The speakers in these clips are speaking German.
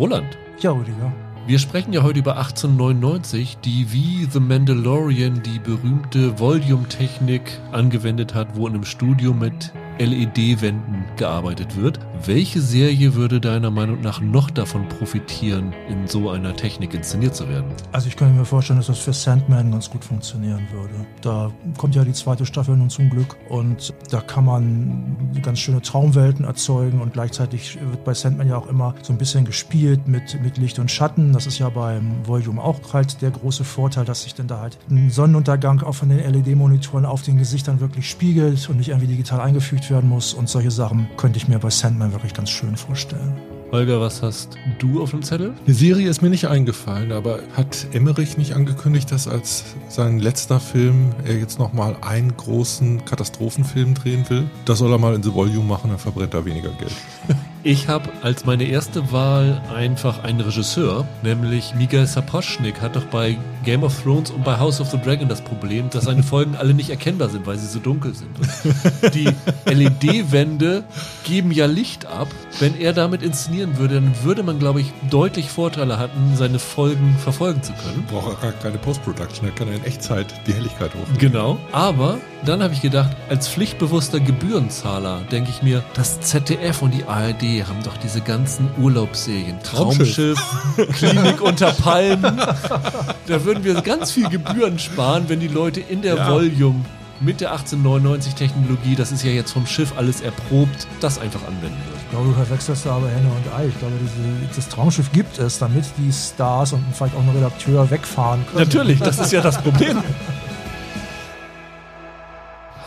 Roland. Ja, Rüdiger. Wir sprechen ja heute über 1899, die wie The Mandalorian die berühmte Volume-Technik angewendet hat, wo in einem Studio mit LED-Wänden gearbeitet wird. Welche Serie würde deiner Meinung nach noch davon profitieren, in so einer Technik inszeniert zu werden? Also ich könnte mir vorstellen, dass das für Sandman ganz gut funktionieren würde. Da kommt ja die zweite Staffel nun zum Glück und da kann man ganz schöne Traumwelten erzeugen und gleichzeitig wird bei Sandman ja auch immer so ein bisschen gespielt mit, mit Licht und Schatten. Das ist ja beim Volume auch halt der große Vorteil, dass sich dann da halt ein Sonnenuntergang auch von den LED-Monitoren auf den Gesichtern wirklich spiegelt und nicht irgendwie digital eingefügt werden muss und solche Sachen könnte ich mir bei Sandman wirklich ganz schön vorstellen. Holger, was hast du auf dem Zettel? Eine Serie ist mir nicht eingefallen, aber hat Emmerich nicht angekündigt, dass als sein letzter Film er jetzt nochmal einen großen Katastrophenfilm drehen will? Das soll er mal in The Volume machen, dann verbrennt er weniger Geld. Ich habe als meine erste Wahl einfach einen Regisseur, nämlich Miguel Sapochnik, hat doch bei Game of Thrones und bei House of the Dragon das Problem, dass seine Folgen alle nicht erkennbar sind, weil sie so dunkel sind. Und die LED-Wände geben ja Licht ab. Wenn er damit inszenieren würde, dann würde man, glaube ich, deutlich Vorteile hatten, seine Folgen verfolgen zu können. Braucht er gar keine Post-Production, er kann in Echtzeit die Helligkeit hoch. Genau. Aber dann habe ich gedacht, als pflichtbewusster Gebührenzahler denke ich mir, das ZDF und die ARD haben doch diese ganzen Urlaubsserien. Traumschiff, Klinik unter Palmen. Da würden wir ganz viel Gebühren sparen, wenn die Leute in der Ja. Volume mit der 1899 Technologie, das ist ja jetzt vom Schiff alles erprobt, das einfach anwenden würden. Ich glaube, du verwechselst da aber Henne und Ei. Ich glaube, diese, das Traumschiff gibt es, damit die Stars und vielleicht auch ein Redakteur wegfahren können. Natürlich, das ist ja das Problem.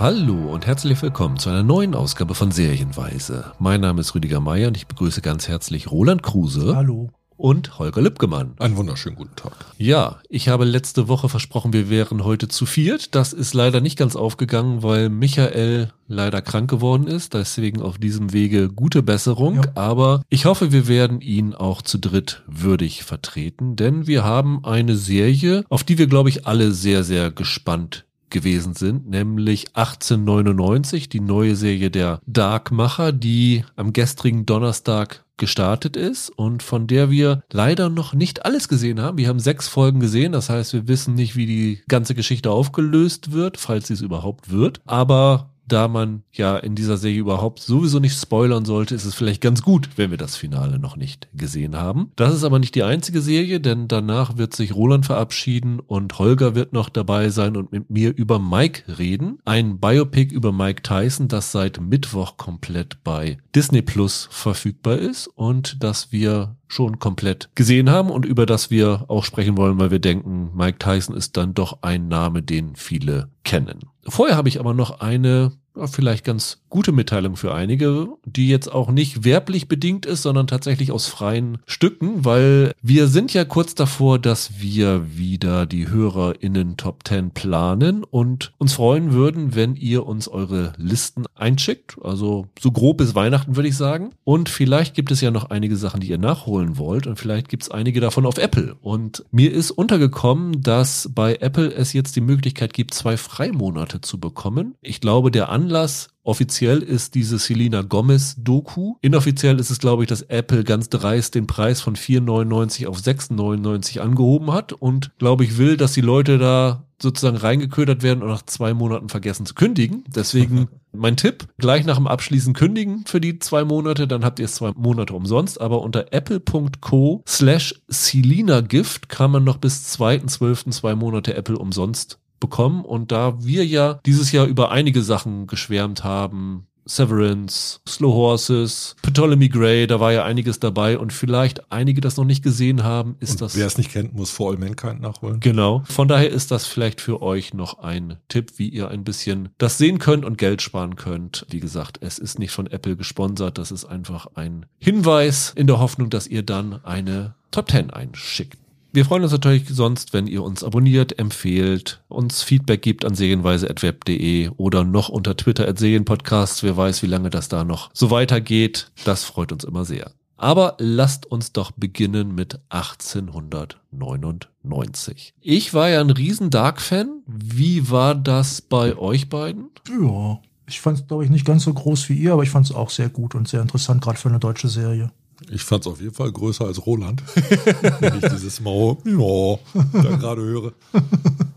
Hallo und herzlich willkommen zu einer neuen Ausgabe von Serienweise. Mein Name ist Rüdiger Meier und ich begrüße ganz herzlich Roland Kruse Hallo. und Holger Lippgemann. Einen wunderschönen guten Tag. Ja, ich habe letzte Woche versprochen, wir wären heute zu viert. Das ist leider nicht ganz aufgegangen, weil Michael leider krank geworden ist. Deswegen auf diesem Wege gute Besserung. Ja. Aber ich hoffe, wir werden ihn auch zu dritt würdig vertreten, denn wir haben eine Serie, auf die wir, glaube ich, alle sehr, sehr gespannt gewesen sind, nämlich 1899, die neue Serie der Darkmacher, die am gestrigen Donnerstag gestartet ist und von der wir leider noch nicht alles gesehen haben. Wir haben sechs Folgen gesehen, das heißt, wir wissen nicht, wie die ganze Geschichte aufgelöst wird, falls sie es überhaupt wird. Aber da man ja in dieser Serie überhaupt sowieso nicht spoilern sollte, ist es vielleicht ganz gut, wenn wir das Finale noch nicht gesehen haben. Das ist aber nicht die einzige Serie, denn danach wird sich Roland verabschieden und Holger wird noch dabei sein und mit mir über Mike reden. Ein Biopic über Mike Tyson, das seit Mittwoch komplett bei Disney Plus verfügbar ist und das wir schon komplett gesehen haben und über das wir auch sprechen wollen, weil wir denken, Mike Tyson ist dann doch ein Name, den viele kennen. Vorher habe ich aber noch eine ja, vielleicht ganz gute Mitteilung für einige, die jetzt auch nicht werblich bedingt ist, sondern tatsächlich aus freien Stücken, weil wir sind ja kurz davor, dass wir wieder die HörerInnen Top 10 planen und uns freuen würden, wenn ihr uns eure Listen einschickt. Also so grob bis Weihnachten würde ich sagen. Und vielleicht gibt es ja noch einige Sachen, die ihr nachholen wollt und vielleicht gibt es einige davon auf Apple. Und mir ist untergekommen, dass bei Apple es jetzt die Möglichkeit gibt, zwei Freimonate zu bekommen. Ich glaube, der Anlass Offiziell ist diese Selena Gomez Doku. Inoffiziell ist es, glaube ich, dass Apple ganz dreist den Preis von 4,99 auf 6,99 angehoben hat und, glaube ich, will, dass die Leute da sozusagen reingeködert werden und nach zwei Monaten vergessen zu kündigen. Deswegen mein Tipp, gleich nach dem Abschließen kündigen für die zwei Monate, dann habt ihr es zwei Monate umsonst. Aber unter apple.co slash Selena Gift kann man noch bis 2.12. zwei Monate Apple umsonst bekommen. Und da wir ja dieses Jahr über einige Sachen geschwärmt haben, Severance, Slow Horses, Ptolemy Gray, da war ja einiges dabei und vielleicht einige das noch nicht gesehen haben, ist Und das wer es nicht kennt, muss For All Mankind nachholen. Genau. Von daher ist das vielleicht für euch noch ein Tipp, wie ihr ein bisschen das sehen könnt und Geld sparen könnt. Wie gesagt, es ist nicht von Apple gesponsert. Das ist einfach ein Hinweis in der Hoffnung, dass ihr dann eine Top 10 einschickt. Wir freuen uns natürlich sonst, wenn ihr uns abonniert, empfehlt, uns Feedback gibt an serienweise.web.de oder noch unter Twitter at Serienpodcasts. Wer weiß, wie lange das da noch so weitergeht. Das freut uns immer sehr. Aber lasst uns doch beginnen mit 1899. Ich war ja ein riesen Dark-Fan. Wie war das bei euch beiden? Ja. Ich fand es, glaube ich, nicht ganz so groß wie ihr, aber ich fand es auch sehr gut und sehr interessant, gerade für eine deutsche Serie. Ich fand es auf jeden Fall größer als Roland. Wenn ich dieses Mau ja, da gerade höre.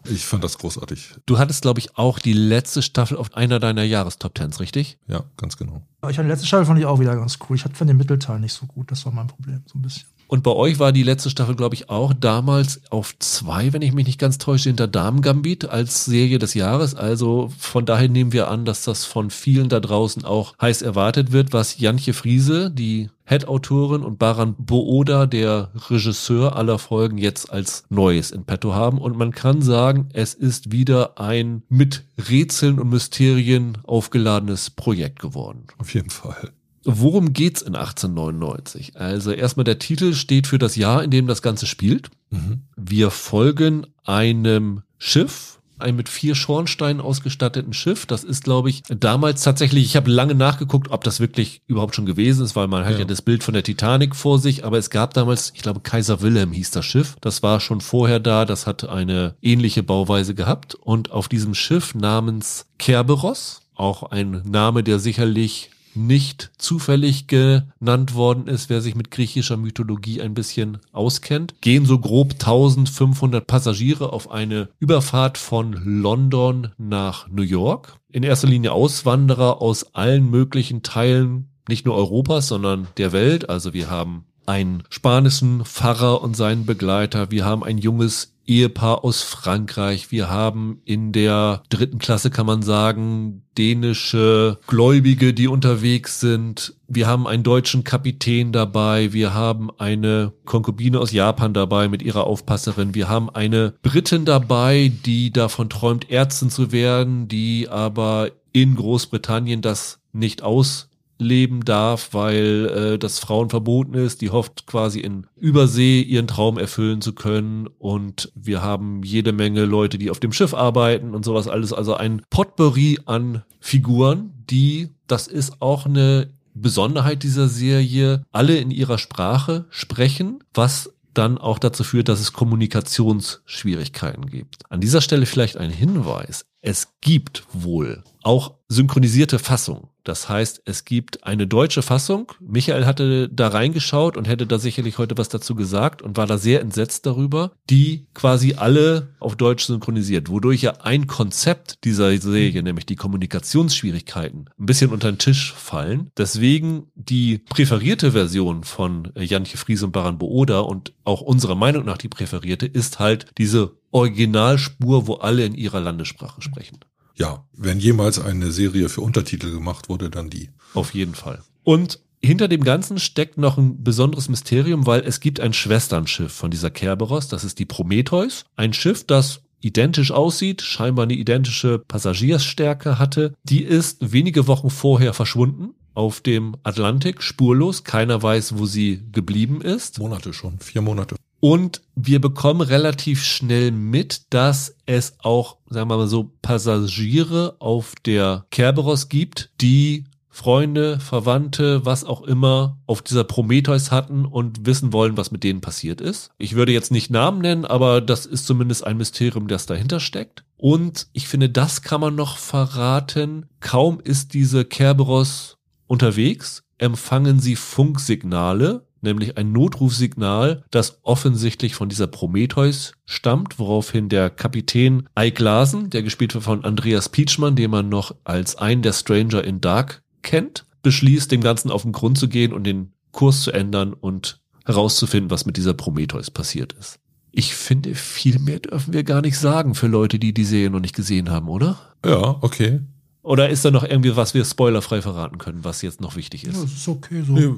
Ich fand das großartig. Du hattest, glaube ich, auch die letzte Staffel auf einer deiner Jahrestop Tens, richtig? Ja, ganz genau. Ich fand die letzte Staffel fand ich auch wieder ganz cool. Ich hatte von dem Mittelteil nicht so gut. Das war mein Problem, so ein bisschen. Und bei euch war die letzte Staffel, glaube ich, auch damals auf zwei, wenn ich mich nicht ganz täusche, hinter Damen Gambit als Serie des Jahres. Also von daher nehmen wir an, dass das von vielen da draußen auch heiß erwartet wird, was Jantje Friese, die Head-Autorin und Baran Booda, der Regisseur aller Folgen, jetzt als Neues in petto haben. Und man kann sagen, es ist wieder ein mit Rätseln und Mysterien aufgeladenes Projekt geworden. Auf jeden Fall. Worum geht's in 1899? Also erstmal der Titel steht für das Jahr, in dem das Ganze spielt. Mhm. Wir folgen einem Schiff, ein mit vier Schornsteinen ausgestatteten Schiff. Das ist, glaube ich, damals tatsächlich, ich habe lange nachgeguckt, ob das wirklich überhaupt schon gewesen ist, weil man hat ja. ja das Bild von der Titanic vor sich, aber es gab damals, ich glaube, Kaiser Wilhelm hieß das Schiff. Das war schon vorher da, das hat eine ähnliche Bauweise gehabt. Und auf diesem Schiff namens Kerberos, auch ein Name, der sicherlich nicht zufällig genannt worden ist, wer sich mit griechischer Mythologie ein bisschen auskennt, gehen so grob 1500 Passagiere auf eine Überfahrt von London nach New York. In erster Linie Auswanderer aus allen möglichen Teilen, nicht nur Europas, sondern der Welt. Also wir haben einen spanischen Pfarrer und seinen Begleiter. Wir haben ein junges Ehepaar aus Frankreich. Wir haben in der dritten Klasse, kann man sagen, dänische Gläubige, die unterwegs sind. Wir haben einen deutschen Kapitän dabei. Wir haben eine Konkubine aus Japan dabei mit ihrer Aufpasserin. Wir haben eine Britin dabei, die davon träumt, Ärztin zu werden, die aber in Großbritannien das nicht aus leben darf, weil äh, das Frauen verboten ist. Die hofft quasi in Übersee ihren Traum erfüllen zu können. Und wir haben jede Menge Leute, die auf dem Schiff arbeiten und sowas alles. Also ein Potpourri an Figuren, die, das ist auch eine Besonderheit dieser Serie, alle in ihrer Sprache sprechen, was dann auch dazu führt, dass es Kommunikationsschwierigkeiten gibt. An dieser Stelle vielleicht ein Hinweis. Es gibt wohl auch synchronisierte Fassungen. Das heißt, es gibt eine deutsche Fassung. Michael hatte da reingeschaut und hätte da sicherlich heute was dazu gesagt und war da sehr entsetzt darüber, die quasi alle auf Deutsch synchronisiert, wodurch ja ein Konzept dieser Serie, nämlich die Kommunikationsschwierigkeiten, ein bisschen unter den Tisch fallen. Deswegen die präferierte Version von Jantje Fries und Baran Booda und auch unserer Meinung nach die präferierte ist halt diese Originalspur, wo alle in ihrer Landessprache sprechen. Ja, wenn jemals eine Serie für Untertitel gemacht wurde, dann die. Auf jeden Fall. Und hinter dem Ganzen steckt noch ein besonderes Mysterium, weil es gibt ein Schwesternschiff von dieser Kerberos, das ist die Prometheus. Ein Schiff, das identisch aussieht, scheinbar eine identische Passagierstärke hatte. Die ist wenige Wochen vorher verschwunden auf dem Atlantik, spurlos. Keiner weiß, wo sie geblieben ist. Monate schon, vier Monate. Und wir bekommen relativ schnell mit, dass es auch, sagen wir mal so, Passagiere auf der Kerberos gibt, die Freunde, Verwandte, was auch immer auf dieser Prometheus hatten und wissen wollen, was mit denen passiert ist. Ich würde jetzt nicht Namen nennen, aber das ist zumindest ein Mysterium, das dahinter steckt. Und ich finde, das kann man noch verraten. Kaum ist diese Kerberos unterwegs, empfangen sie Funksignale nämlich ein Notrufsignal, das offensichtlich von dieser Prometheus stammt, woraufhin der Kapitän Ike Larsen, der gespielt wird von Andreas Pietschmann, den man noch als einen der Stranger in Dark kennt, beschließt, dem Ganzen auf den Grund zu gehen und den Kurs zu ändern und herauszufinden, was mit dieser Prometheus passiert ist. Ich finde, viel mehr dürfen wir gar nicht sagen für Leute, die die Serie noch nicht gesehen haben, oder? Ja, okay. Oder ist da noch irgendwie was wir spoilerfrei verraten können, was jetzt noch wichtig ist? Ja, das ist okay so. Nee,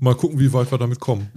mal gucken, wie weit wir damit kommen.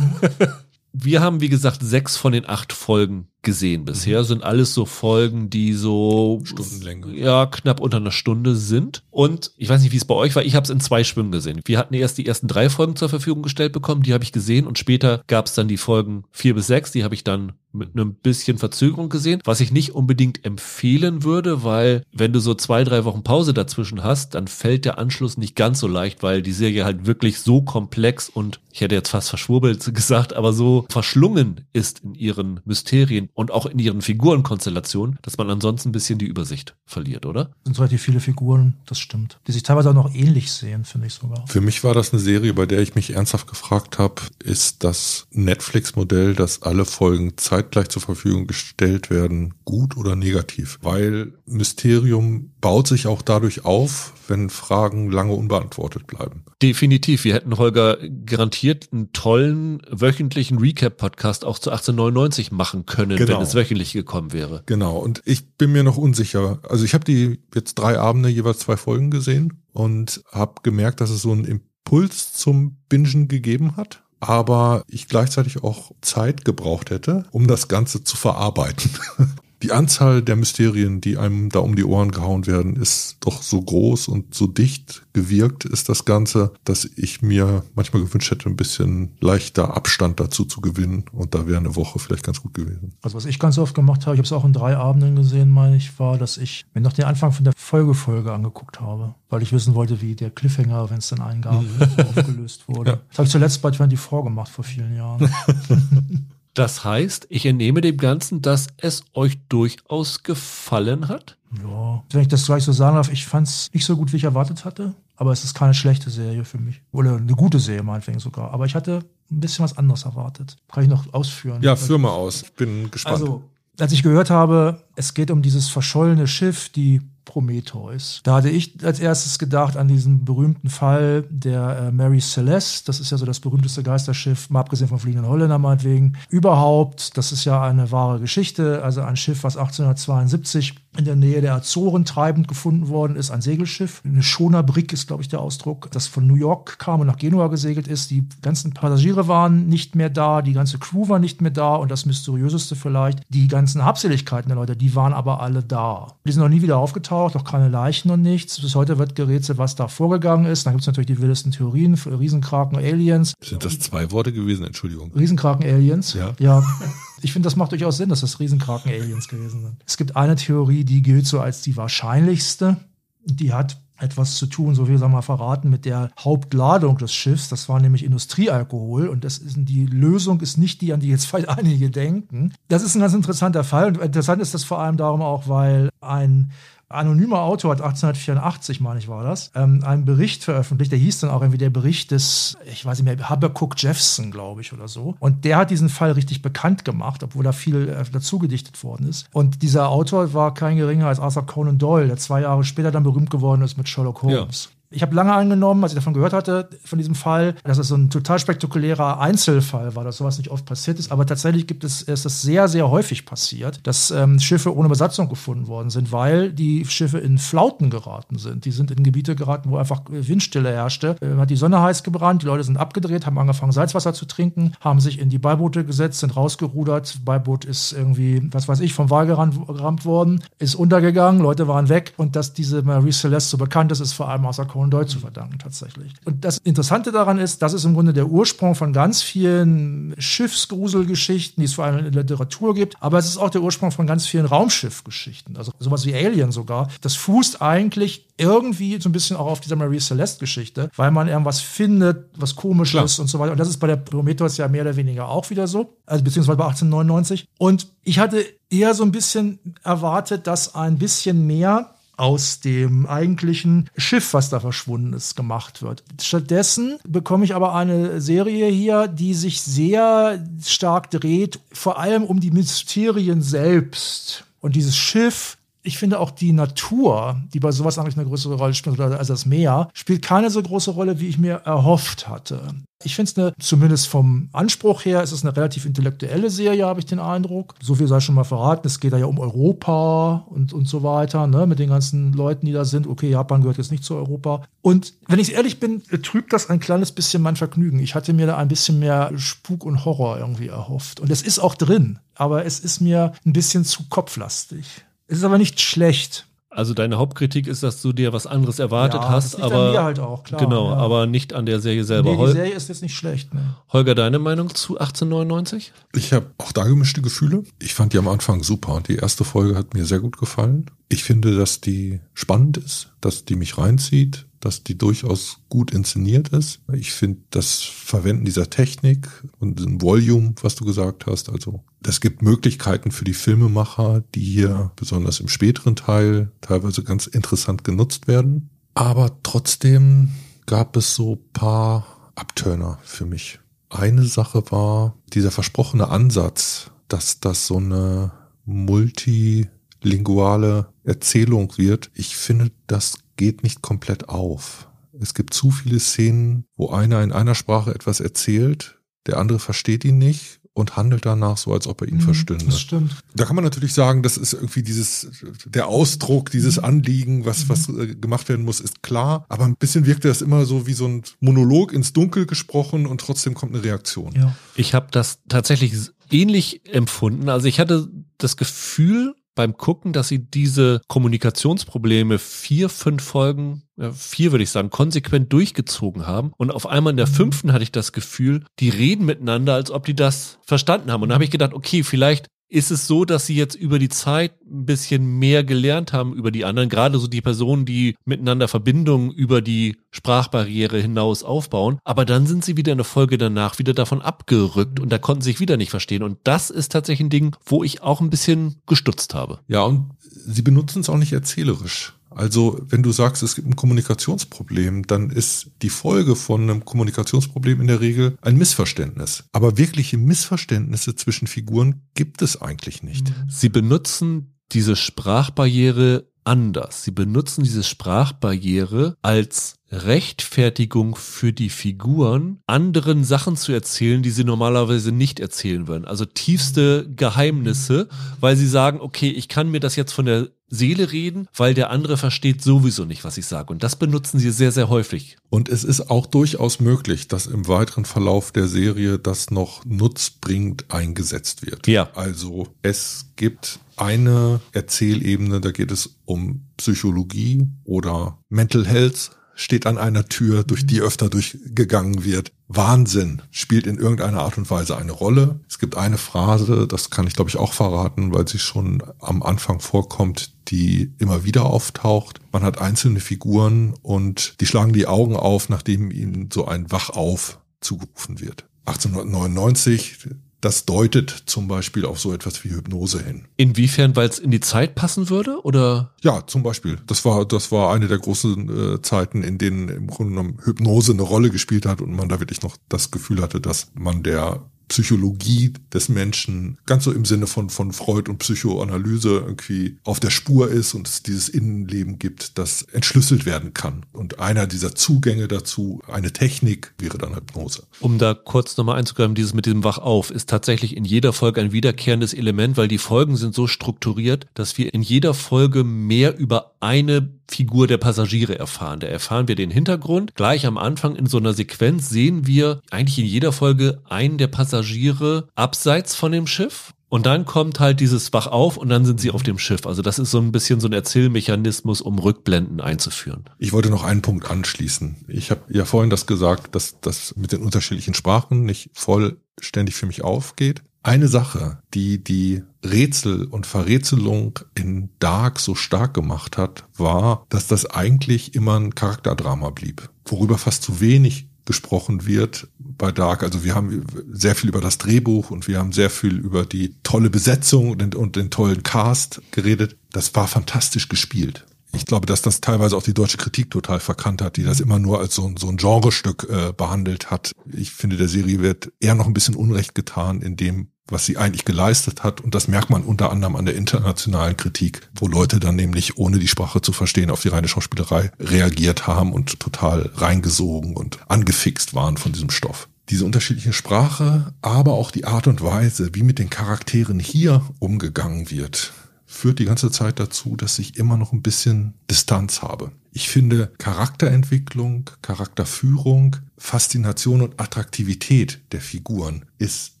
wir haben, wie gesagt, sechs von den acht Folgen gesehen bisher. Mhm. Sind alles so Folgen, die so Stundenlänge. Ja, knapp unter einer Stunde sind. Und ich weiß nicht, wie es bei euch war. Ich habe es in zwei Schwimmen gesehen. Wir hatten erst die ersten drei Folgen zur Verfügung gestellt bekommen, die habe ich gesehen und später gab es dann die Folgen vier bis sechs, die habe ich dann mit einem bisschen Verzögerung gesehen, was ich nicht unbedingt empfehlen würde, weil wenn du so zwei, drei Wochen Pause dazwischen hast, dann fällt der Anschluss nicht ganz so leicht, weil die Serie halt wirklich so komplex und ich hätte jetzt fast verschwurbelt gesagt, aber so verschlungen ist in ihren Mysterien und auch in ihren Figurenkonstellationen, dass man ansonsten ein bisschen die Übersicht verliert, oder? Es sind relativ viele Figuren, das stimmt. Die sich teilweise auch noch ähnlich sehen, finde ich sogar. Für mich war das eine Serie, bei der ich mich ernsthaft gefragt habe, ist das Netflix-Modell, dass alle Folgen zeitgleich zur Verfügung gestellt werden, gut oder negativ? Weil Mysterium baut sich auch dadurch auf, wenn Fragen lange unbeantwortet bleiben. Definitiv. Wir hätten Holger garantiert einen tollen wöchentlichen Recap-Podcast auch zu 1899 machen können, Genau. wenn es wöchentlich gekommen wäre. Genau, und ich bin mir noch unsicher. Also ich habe die jetzt drei Abende jeweils zwei Folgen gesehen und habe gemerkt, dass es so einen Impuls zum Bingen gegeben hat, aber ich gleichzeitig auch Zeit gebraucht hätte, um das Ganze zu verarbeiten. Die Anzahl der Mysterien, die einem da um die Ohren gehauen werden, ist doch so groß und so dicht gewirkt ist das Ganze, dass ich mir manchmal gewünscht hätte, ein bisschen leichter Abstand dazu zu gewinnen. Und da wäre eine Woche vielleicht ganz gut gewesen. Also was ich ganz oft gemacht habe, ich habe es auch in drei Abenden gesehen, meine ich, war, dass ich mir noch den Anfang von der Folgefolge angeguckt habe, weil ich wissen wollte, wie der Cliffhanger, wenn es dann einen gab, aufgelöst wurde. Das habe ich zuletzt bei 24 gemacht vor vielen Jahren. Das heißt, ich entnehme dem Ganzen, dass es euch durchaus gefallen hat. Ja, wenn ich das gleich so sagen darf, ich fand es nicht so gut, wie ich erwartet hatte, aber es ist keine schlechte Serie für mich. Oder eine gute Serie meinetwegen sogar. Aber ich hatte ein bisschen was anderes erwartet. Kann ich noch ausführen? Ja, führ mal aus. Ich bin gespannt. Also, als ich gehört habe, es geht um dieses verschollene Schiff, die Prometheus. Da hatte ich als erstes gedacht an diesen berühmten Fall der äh, Mary Celeste. Das ist ja so das berühmteste Geisterschiff, mal abgesehen vom fliegenden Holländer meinetwegen. Überhaupt, das ist ja eine wahre Geschichte. Also ein Schiff, was 1872 in der Nähe der Azoren treibend gefunden worden ist, ein Segelschiff. Eine Schonerbrick ist, glaube ich, der Ausdruck, das von New York kam und nach Genua gesegelt ist. Die ganzen Passagiere waren nicht mehr da, die ganze Crew war nicht mehr da und das Mysteriöseste vielleicht, die ganzen Habseligkeiten der Leute, die waren aber alle da. Die sind noch nie wieder aufgetaucht, auch keine Leichen und nichts. Bis heute wird gerätselt, was da vorgegangen ist. Dann gibt es natürlich die wildesten Theorien für Riesenkraken, Aliens. Sind das zwei Worte gewesen? Entschuldigung. Riesenkraken-Aliens. Ja. Ja. Ich finde, das macht durchaus Sinn, dass das Riesenkraken-Aliens gewesen sind. Es gibt eine Theorie, die gilt so als die wahrscheinlichste. Die hat etwas zu tun, so viel sagen wir mal verraten, mit der Hauptladung des Schiffs. Das war nämlich Industriealkohol und das ist die Lösung ist nicht die, an die jetzt vielleicht einige denken. Das ist ein ganz interessanter Fall und interessant ist das vor allem darum auch, weil ein anonymer Autor hat 1884, meine ich, war das, ähm, einen Bericht veröffentlicht. Der hieß dann auch irgendwie der Bericht des, ich weiß nicht mehr, Habakkuk Jeffson, glaube ich, oder so. Und der hat diesen Fall richtig bekannt gemacht, obwohl da viel äh, dazu gedichtet worden ist. Und dieser Autor war kein geringer als Arthur Conan Doyle, der zwei Jahre später dann berühmt geworden ist mit Sherlock Holmes. Ich habe lange angenommen, als ich davon gehört hatte, von diesem Fall, dass es so ein total spektakulärer Einzelfall war, dass sowas nicht oft passiert ist. Aber tatsächlich gibt es, ist es sehr, sehr häufig passiert, dass ähm, Schiffe ohne Besatzung gefunden worden sind, weil die Schiffe in Flauten geraten sind. Die sind in Gebiete geraten, wo einfach Windstille herrschte. Äh, hat die Sonne heiß gebrannt, die Leute sind abgedreht, haben angefangen, Salzwasser zu trinken, haben sich in die Beiboote gesetzt, sind rausgerudert. Beiboot ist irgendwie, was weiß ich, vom Wal gerammt worden, ist untergegangen, Leute waren weg. Und dass diese Marie Celeste so bekannt ist, ist vor allem außer Conan Doyle zu verdanken tatsächlich. Und das Interessante daran ist, das ist im Grunde der Ursprung von ganz vielen Schiffsgruselgeschichten, die es vor allem in der Literatur gibt, aber es ist auch der Ursprung von ganz vielen Raumschiffgeschichten, also sowas wie Alien sogar. Das fußt eigentlich irgendwie so ein bisschen auch auf dieser Marie Celeste Geschichte, weil man irgendwas findet, was komisch Klar. ist und so weiter. Und das ist bei der Prometheus ja mehr oder weniger auch wieder so, also beziehungsweise bei 1899. Und ich hatte eher so ein bisschen erwartet, dass ein bisschen mehr aus dem eigentlichen Schiff, was da verschwunden ist, gemacht wird. Stattdessen bekomme ich aber eine Serie hier, die sich sehr stark dreht, vor allem um die Mysterien selbst. Und dieses Schiff ich finde auch die Natur, die bei sowas eigentlich eine größere Rolle spielt, als das Meer, spielt keine so große Rolle, wie ich mir erhofft hatte. Ich finde es zumindest vom Anspruch her, ist es eine relativ intellektuelle Serie, habe ich den Eindruck. So viel sei schon mal verraten. Es geht da ja um Europa und, und so weiter, ne, mit den ganzen Leuten, die da sind. Okay, Japan gehört jetzt nicht zu Europa. Und wenn ich ehrlich bin, trübt das ein kleines bisschen mein Vergnügen. Ich hatte mir da ein bisschen mehr Spuk und Horror irgendwie erhofft. Und es ist auch drin, aber es ist mir ein bisschen zu kopflastig. Es ist aber nicht schlecht. Also deine Hauptkritik ist, dass du dir was anderes erwartet ja, hast, das liegt aber an mir halt auch, klar. genau, ja. aber nicht an der Serie selber. Nee, die Serie ist jetzt nicht schlecht. Ne? Holger, deine Meinung zu 1899? Ich habe auch da gemischte Gefühle. Ich fand die am Anfang super. Die erste Folge hat mir sehr gut gefallen. Ich finde, dass die spannend ist, dass die mich reinzieht, dass die durchaus gut inszeniert ist. Ich finde das Verwenden dieser Technik und diesem Volume, was du gesagt hast, also das gibt Möglichkeiten für die Filmemacher, die hier besonders im späteren Teil teilweise ganz interessant genutzt werden. Aber trotzdem gab es so paar Abturner für mich. Eine Sache war dieser versprochene Ansatz, dass das so eine multilinguale Erzählung wird. Ich finde, das geht nicht komplett auf. Es gibt zu viele Szenen, wo einer in einer Sprache etwas erzählt, der andere versteht ihn nicht und handelt danach so, als ob er ihn Mhm, verstünde. Das stimmt. Da kann man natürlich sagen, das ist irgendwie dieses, der Ausdruck, dieses Anliegen, was, was äh, gemacht werden muss, ist klar. Aber ein bisschen wirkte das immer so wie so ein Monolog ins Dunkel gesprochen und trotzdem kommt eine Reaktion. Ja. Ich habe das tatsächlich ähnlich empfunden. Also ich hatte das Gefühl beim Gucken, dass sie diese Kommunikationsprobleme vier, fünf Folgen, vier würde ich sagen, konsequent durchgezogen haben. Und auf einmal in der fünften hatte ich das Gefühl, die reden miteinander, als ob die das verstanden haben. Und da habe ich gedacht, okay, vielleicht ist es so, dass sie jetzt über die Zeit ein bisschen mehr gelernt haben über die anderen, gerade so die Personen, die miteinander Verbindungen über die Sprachbarriere hinaus aufbauen. Aber dann sind sie wieder in der Folge danach wieder davon abgerückt und da konnten sie sich wieder nicht verstehen. Und das ist tatsächlich ein Ding, wo ich auch ein bisschen gestutzt habe. Ja, und sie benutzen es auch nicht erzählerisch. Also, wenn du sagst, es gibt ein Kommunikationsproblem, dann ist die Folge von einem Kommunikationsproblem in der Regel ein Missverständnis. Aber wirkliche Missverständnisse zwischen Figuren gibt es eigentlich nicht. Sie benutzen diese Sprachbarriere anders. Sie benutzen diese Sprachbarriere als Rechtfertigung für die Figuren, anderen Sachen zu erzählen, die sie normalerweise nicht erzählen würden. Also tiefste Geheimnisse, weil sie sagen, okay, ich kann mir das jetzt von der Seele reden, weil der andere versteht sowieso nicht, was ich sage. Und das benutzen sie sehr, sehr häufig. Und es ist auch durchaus möglich, dass im weiteren Verlauf der Serie das noch nutzbringend eingesetzt wird. Ja. Also es gibt eine Erzählebene, da geht es um Psychologie oder Mental Health steht an einer Tür, durch die öfter durchgegangen wird. Wahnsinn spielt in irgendeiner Art und Weise eine Rolle. Es gibt eine Phrase, das kann ich glaube ich auch verraten, weil sie schon am Anfang vorkommt, die immer wieder auftaucht. Man hat einzelne Figuren und die schlagen die Augen auf, nachdem ihnen so ein Wachauf zugerufen wird. 1899, das deutet zum Beispiel auf so etwas wie Hypnose hin. Inwiefern, weil es in die Zeit passen würde? Oder Ja, zum Beispiel. Das war, das war eine der großen äh, Zeiten, in denen im Grunde genommen Hypnose eine Rolle gespielt hat und man da wirklich noch das Gefühl hatte, dass man der Psychologie des Menschen ganz so im Sinne von, von Freud und Psychoanalyse irgendwie auf der Spur ist und es dieses Innenleben gibt, das entschlüsselt werden kann. Und einer dieser Zugänge dazu, eine Technik, wäre dann Hypnose. Um da kurz nochmal einzugreifen, dieses mit diesem Wachauf ist tatsächlich in jeder Folge ein wiederkehrendes Element, weil die Folgen sind so strukturiert, dass wir in jeder Folge mehr über eine Figur der Passagiere erfahren. Da erfahren wir den Hintergrund. Gleich am Anfang in so einer Sequenz sehen wir eigentlich in jeder Folge einen der Passagiere abseits von dem Schiff. Und dann kommt halt dieses Wach auf und dann sind sie auf dem Schiff. Also das ist so ein bisschen so ein Erzählmechanismus, um Rückblenden einzuführen. Ich wollte noch einen Punkt anschließen. Ich habe ja vorhin das gesagt, dass das mit den unterschiedlichen Sprachen nicht vollständig für mich aufgeht. Eine Sache, die die Rätsel und Verrätselung in Dark so stark gemacht hat, war, dass das eigentlich immer ein Charakterdrama blieb, worüber fast zu wenig gesprochen wird bei Dark. Also wir haben sehr viel über das Drehbuch und wir haben sehr viel über die tolle Besetzung und den, und den tollen Cast geredet. Das war fantastisch gespielt. Ich glaube, dass das teilweise auch die deutsche Kritik total verkannt hat, die das immer nur als so, ein- so ein Genrestück äh, behandelt hat. Ich finde, der Serie wird eher noch ein bisschen Unrecht getan in dem, was sie eigentlich geleistet hat. Und das merkt man unter anderem an der internationalen Kritik, wo Leute dann nämlich, ohne die Sprache zu verstehen, auf die reine Schauspielerei reagiert haben und total reingesogen und angefixt waren von diesem Stoff. Diese unterschiedliche Sprache, aber auch die Art und Weise, wie mit den Charakteren hier umgegangen wird, führt die ganze Zeit dazu, dass ich immer noch ein bisschen Distanz habe. Ich finde Charakterentwicklung, Charakterführung Faszination und Attraktivität der Figuren ist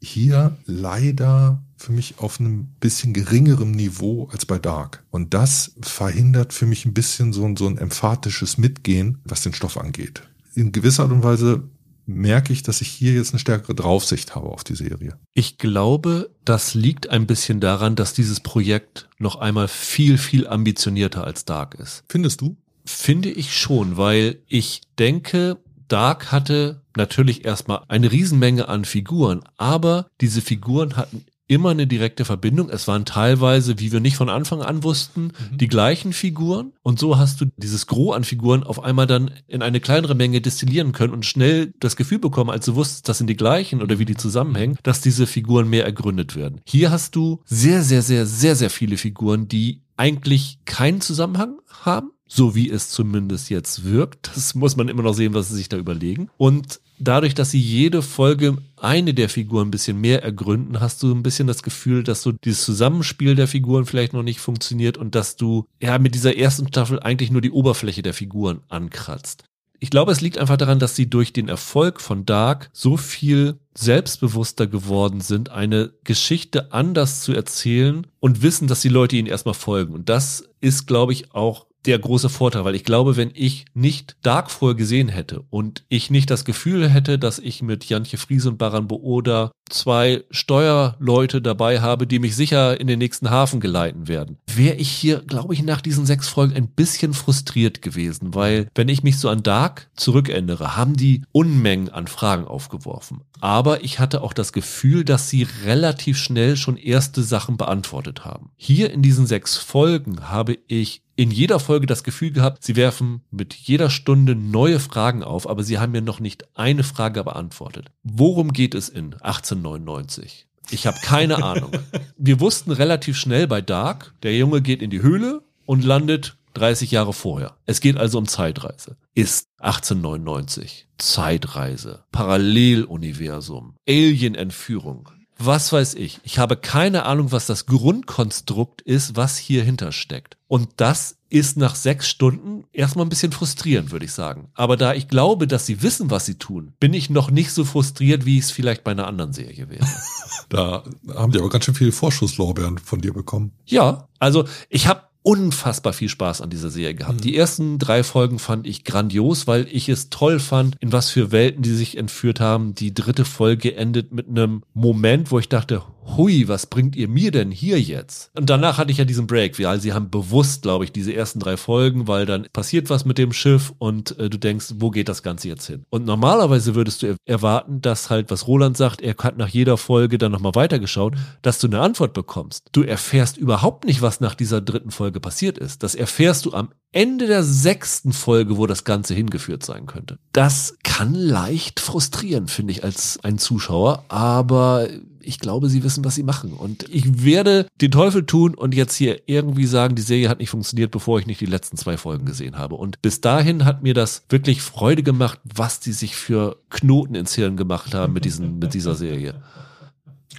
hier leider für mich auf einem bisschen geringerem Niveau als bei Dark. Und das verhindert für mich ein bisschen so ein, so ein emphatisches Mitgehen, was den Stoff angeht. In gewisser Art und Weise merke ich, dass ich hier jetzt eine stärkere Draufsicht habe auf die Serie. Ich glaube, das liegt ein bisschen daran, dass dieses Projekt noch einmal viel, viel ambitionierter als Dark ist. Findest du? Finde ich schon, weil ich denke, Dark hatte natürlich erstmal eine Riesenmenge an Figuren, aber diese Figuren hatten immer eine direkte Verbindung. Es waren teilweise, wie wir nicht von Anfang an wussten, mhm. die gleichen Figuren. Und so hast du dieses Gros an Figuren auf einmal dann in eine kleinere Menge destillieren können und schnell das Gefühl bekommen, als du wusstest, das sind die gleichen oder wie die zusammenhängen, dass diese Figuren mehr ergründet werden. Hier hast du sehr, sehr, sehr, sehr, sehr viele Figuren, die eigentlich keinen Zusammenhang haben so wie es zumindest jetzt wirkt. Das muss man immer noch sehen, was sie sich da überlegen. Und dadurch, dass sie jede Folge eine der Figuren ein bisschen mehr ergründen, hast du ein bisschen das Gefühl, dass so dieses Zusammenspiel der Figuren vielleicht noch nicht funktioniert und dass du ja mit dieser ersten Staffel eigentlich nur die Oberfläche der Figuren ankratzt. Ich glaube, es liegt einfach daran, dass sie durch den Erfolg von Dark so viel selbstbewusster geworden sind, eine Geschichte anders zu erzählen und wissen, dass die Leute ihnen erstmal folgen. Und das ist, glaube ich, auch der große Vorteil, weil ich glaube, wenn ich nicht Dark vorher gesehen hätte und ich nicht das Gefühl hätte, dass ich mit Jantje Fries und Baran Booda zwei Steuerleute dabei habe, die mich sicher in den nächsten Hafen geleiten werden, wäre ich hier, glaube ich, nach diesen sechs Folgen ein bisschen frustriert gewesen, weil wenn ich mich so an Dark zurückerinnere, haben die Unmengen an Fragen aufgeworfen. Aber ich hatte auch das Gefühl, dass sie relativ schnell schon erste Sachen beantwortet haben. Hier in diesen sechs Folgen habe ich in jeder Folge das Gefühl gehabt, sie werfen mit jeder Stunde neue Fragen auf, aber sie haben mir noch nicht eine Frage beantwortet. Worum geht es in 1899? Ich habe keine Ahnung. Wir wussten relativ schnell bei Dark, der Junge geht in die Höhle und landet 30 Jahre vorher. Es geht also um Zeitreise. Ist 1899 Zeitreise, Paralleluniversum, Alien-Entführung, was weiß ich. Ich habe keine Ahnung, was das Grundkonstrukt ist, was hier hintersteckt. Und das ist nach sechs Stunden erstmal ein bisschen frustrierend, würde ich sagen. Aber da ich glaube, dass sie wissen, was sie tun, bin ich noch nicht so frustriert, wie es vielleicht bei einer anderen Serie wäre. da haben die aber ganz schön viele Vorschusslorbeeren von dir bekommen. Ja, also ich habe unfassbar viel Spaß an dieser Serie gehabt. Mhm. Die ersten drei Folgen fand ich grandios, weil ich es toll fand, in was für Welten die sich entführt haben. Die dritte Folge endet mit einem Moment, wo ich dachte, hui, was bringt ihr mir denn hier jetzt? Und danach hatte ich ja diesen Break, weil sie haben bewusst, glaube ich, diese ersten drei Folgen, weil dann passiert was mit dem Schiff und äh, du denkst, wo geht das Ganze jetzt hin? Und normalerweise würdest du erwarten, dass halt, was Roland sagt, er hat nach jeder Folge dann nochmal weitergeschaut, dass du eine Antwort bekommst. Du erfährst überhaupt nicht, was nach dieser dritten Folge passiert ist. Das erfährst du am Ende der sechsten Folge, wo das Ganze hingeführt sein könnte. Das kann leicht frustrieren, finde ich, als ein Zuschauer, aber ich glaube, sie wissen, was sie machen. Und ich werde den Teufel tun und jetzt hier irgendwie sagen, die Serie hat nicht funktioniert, bevor ich nicht die letzten zwei Folgen gesehen habe. Und bis dahin hat mir das wirklich Freude gemacht, was die sich für Knoten ins Hirn gemacht haben mit, diesen, mit dieser Serie.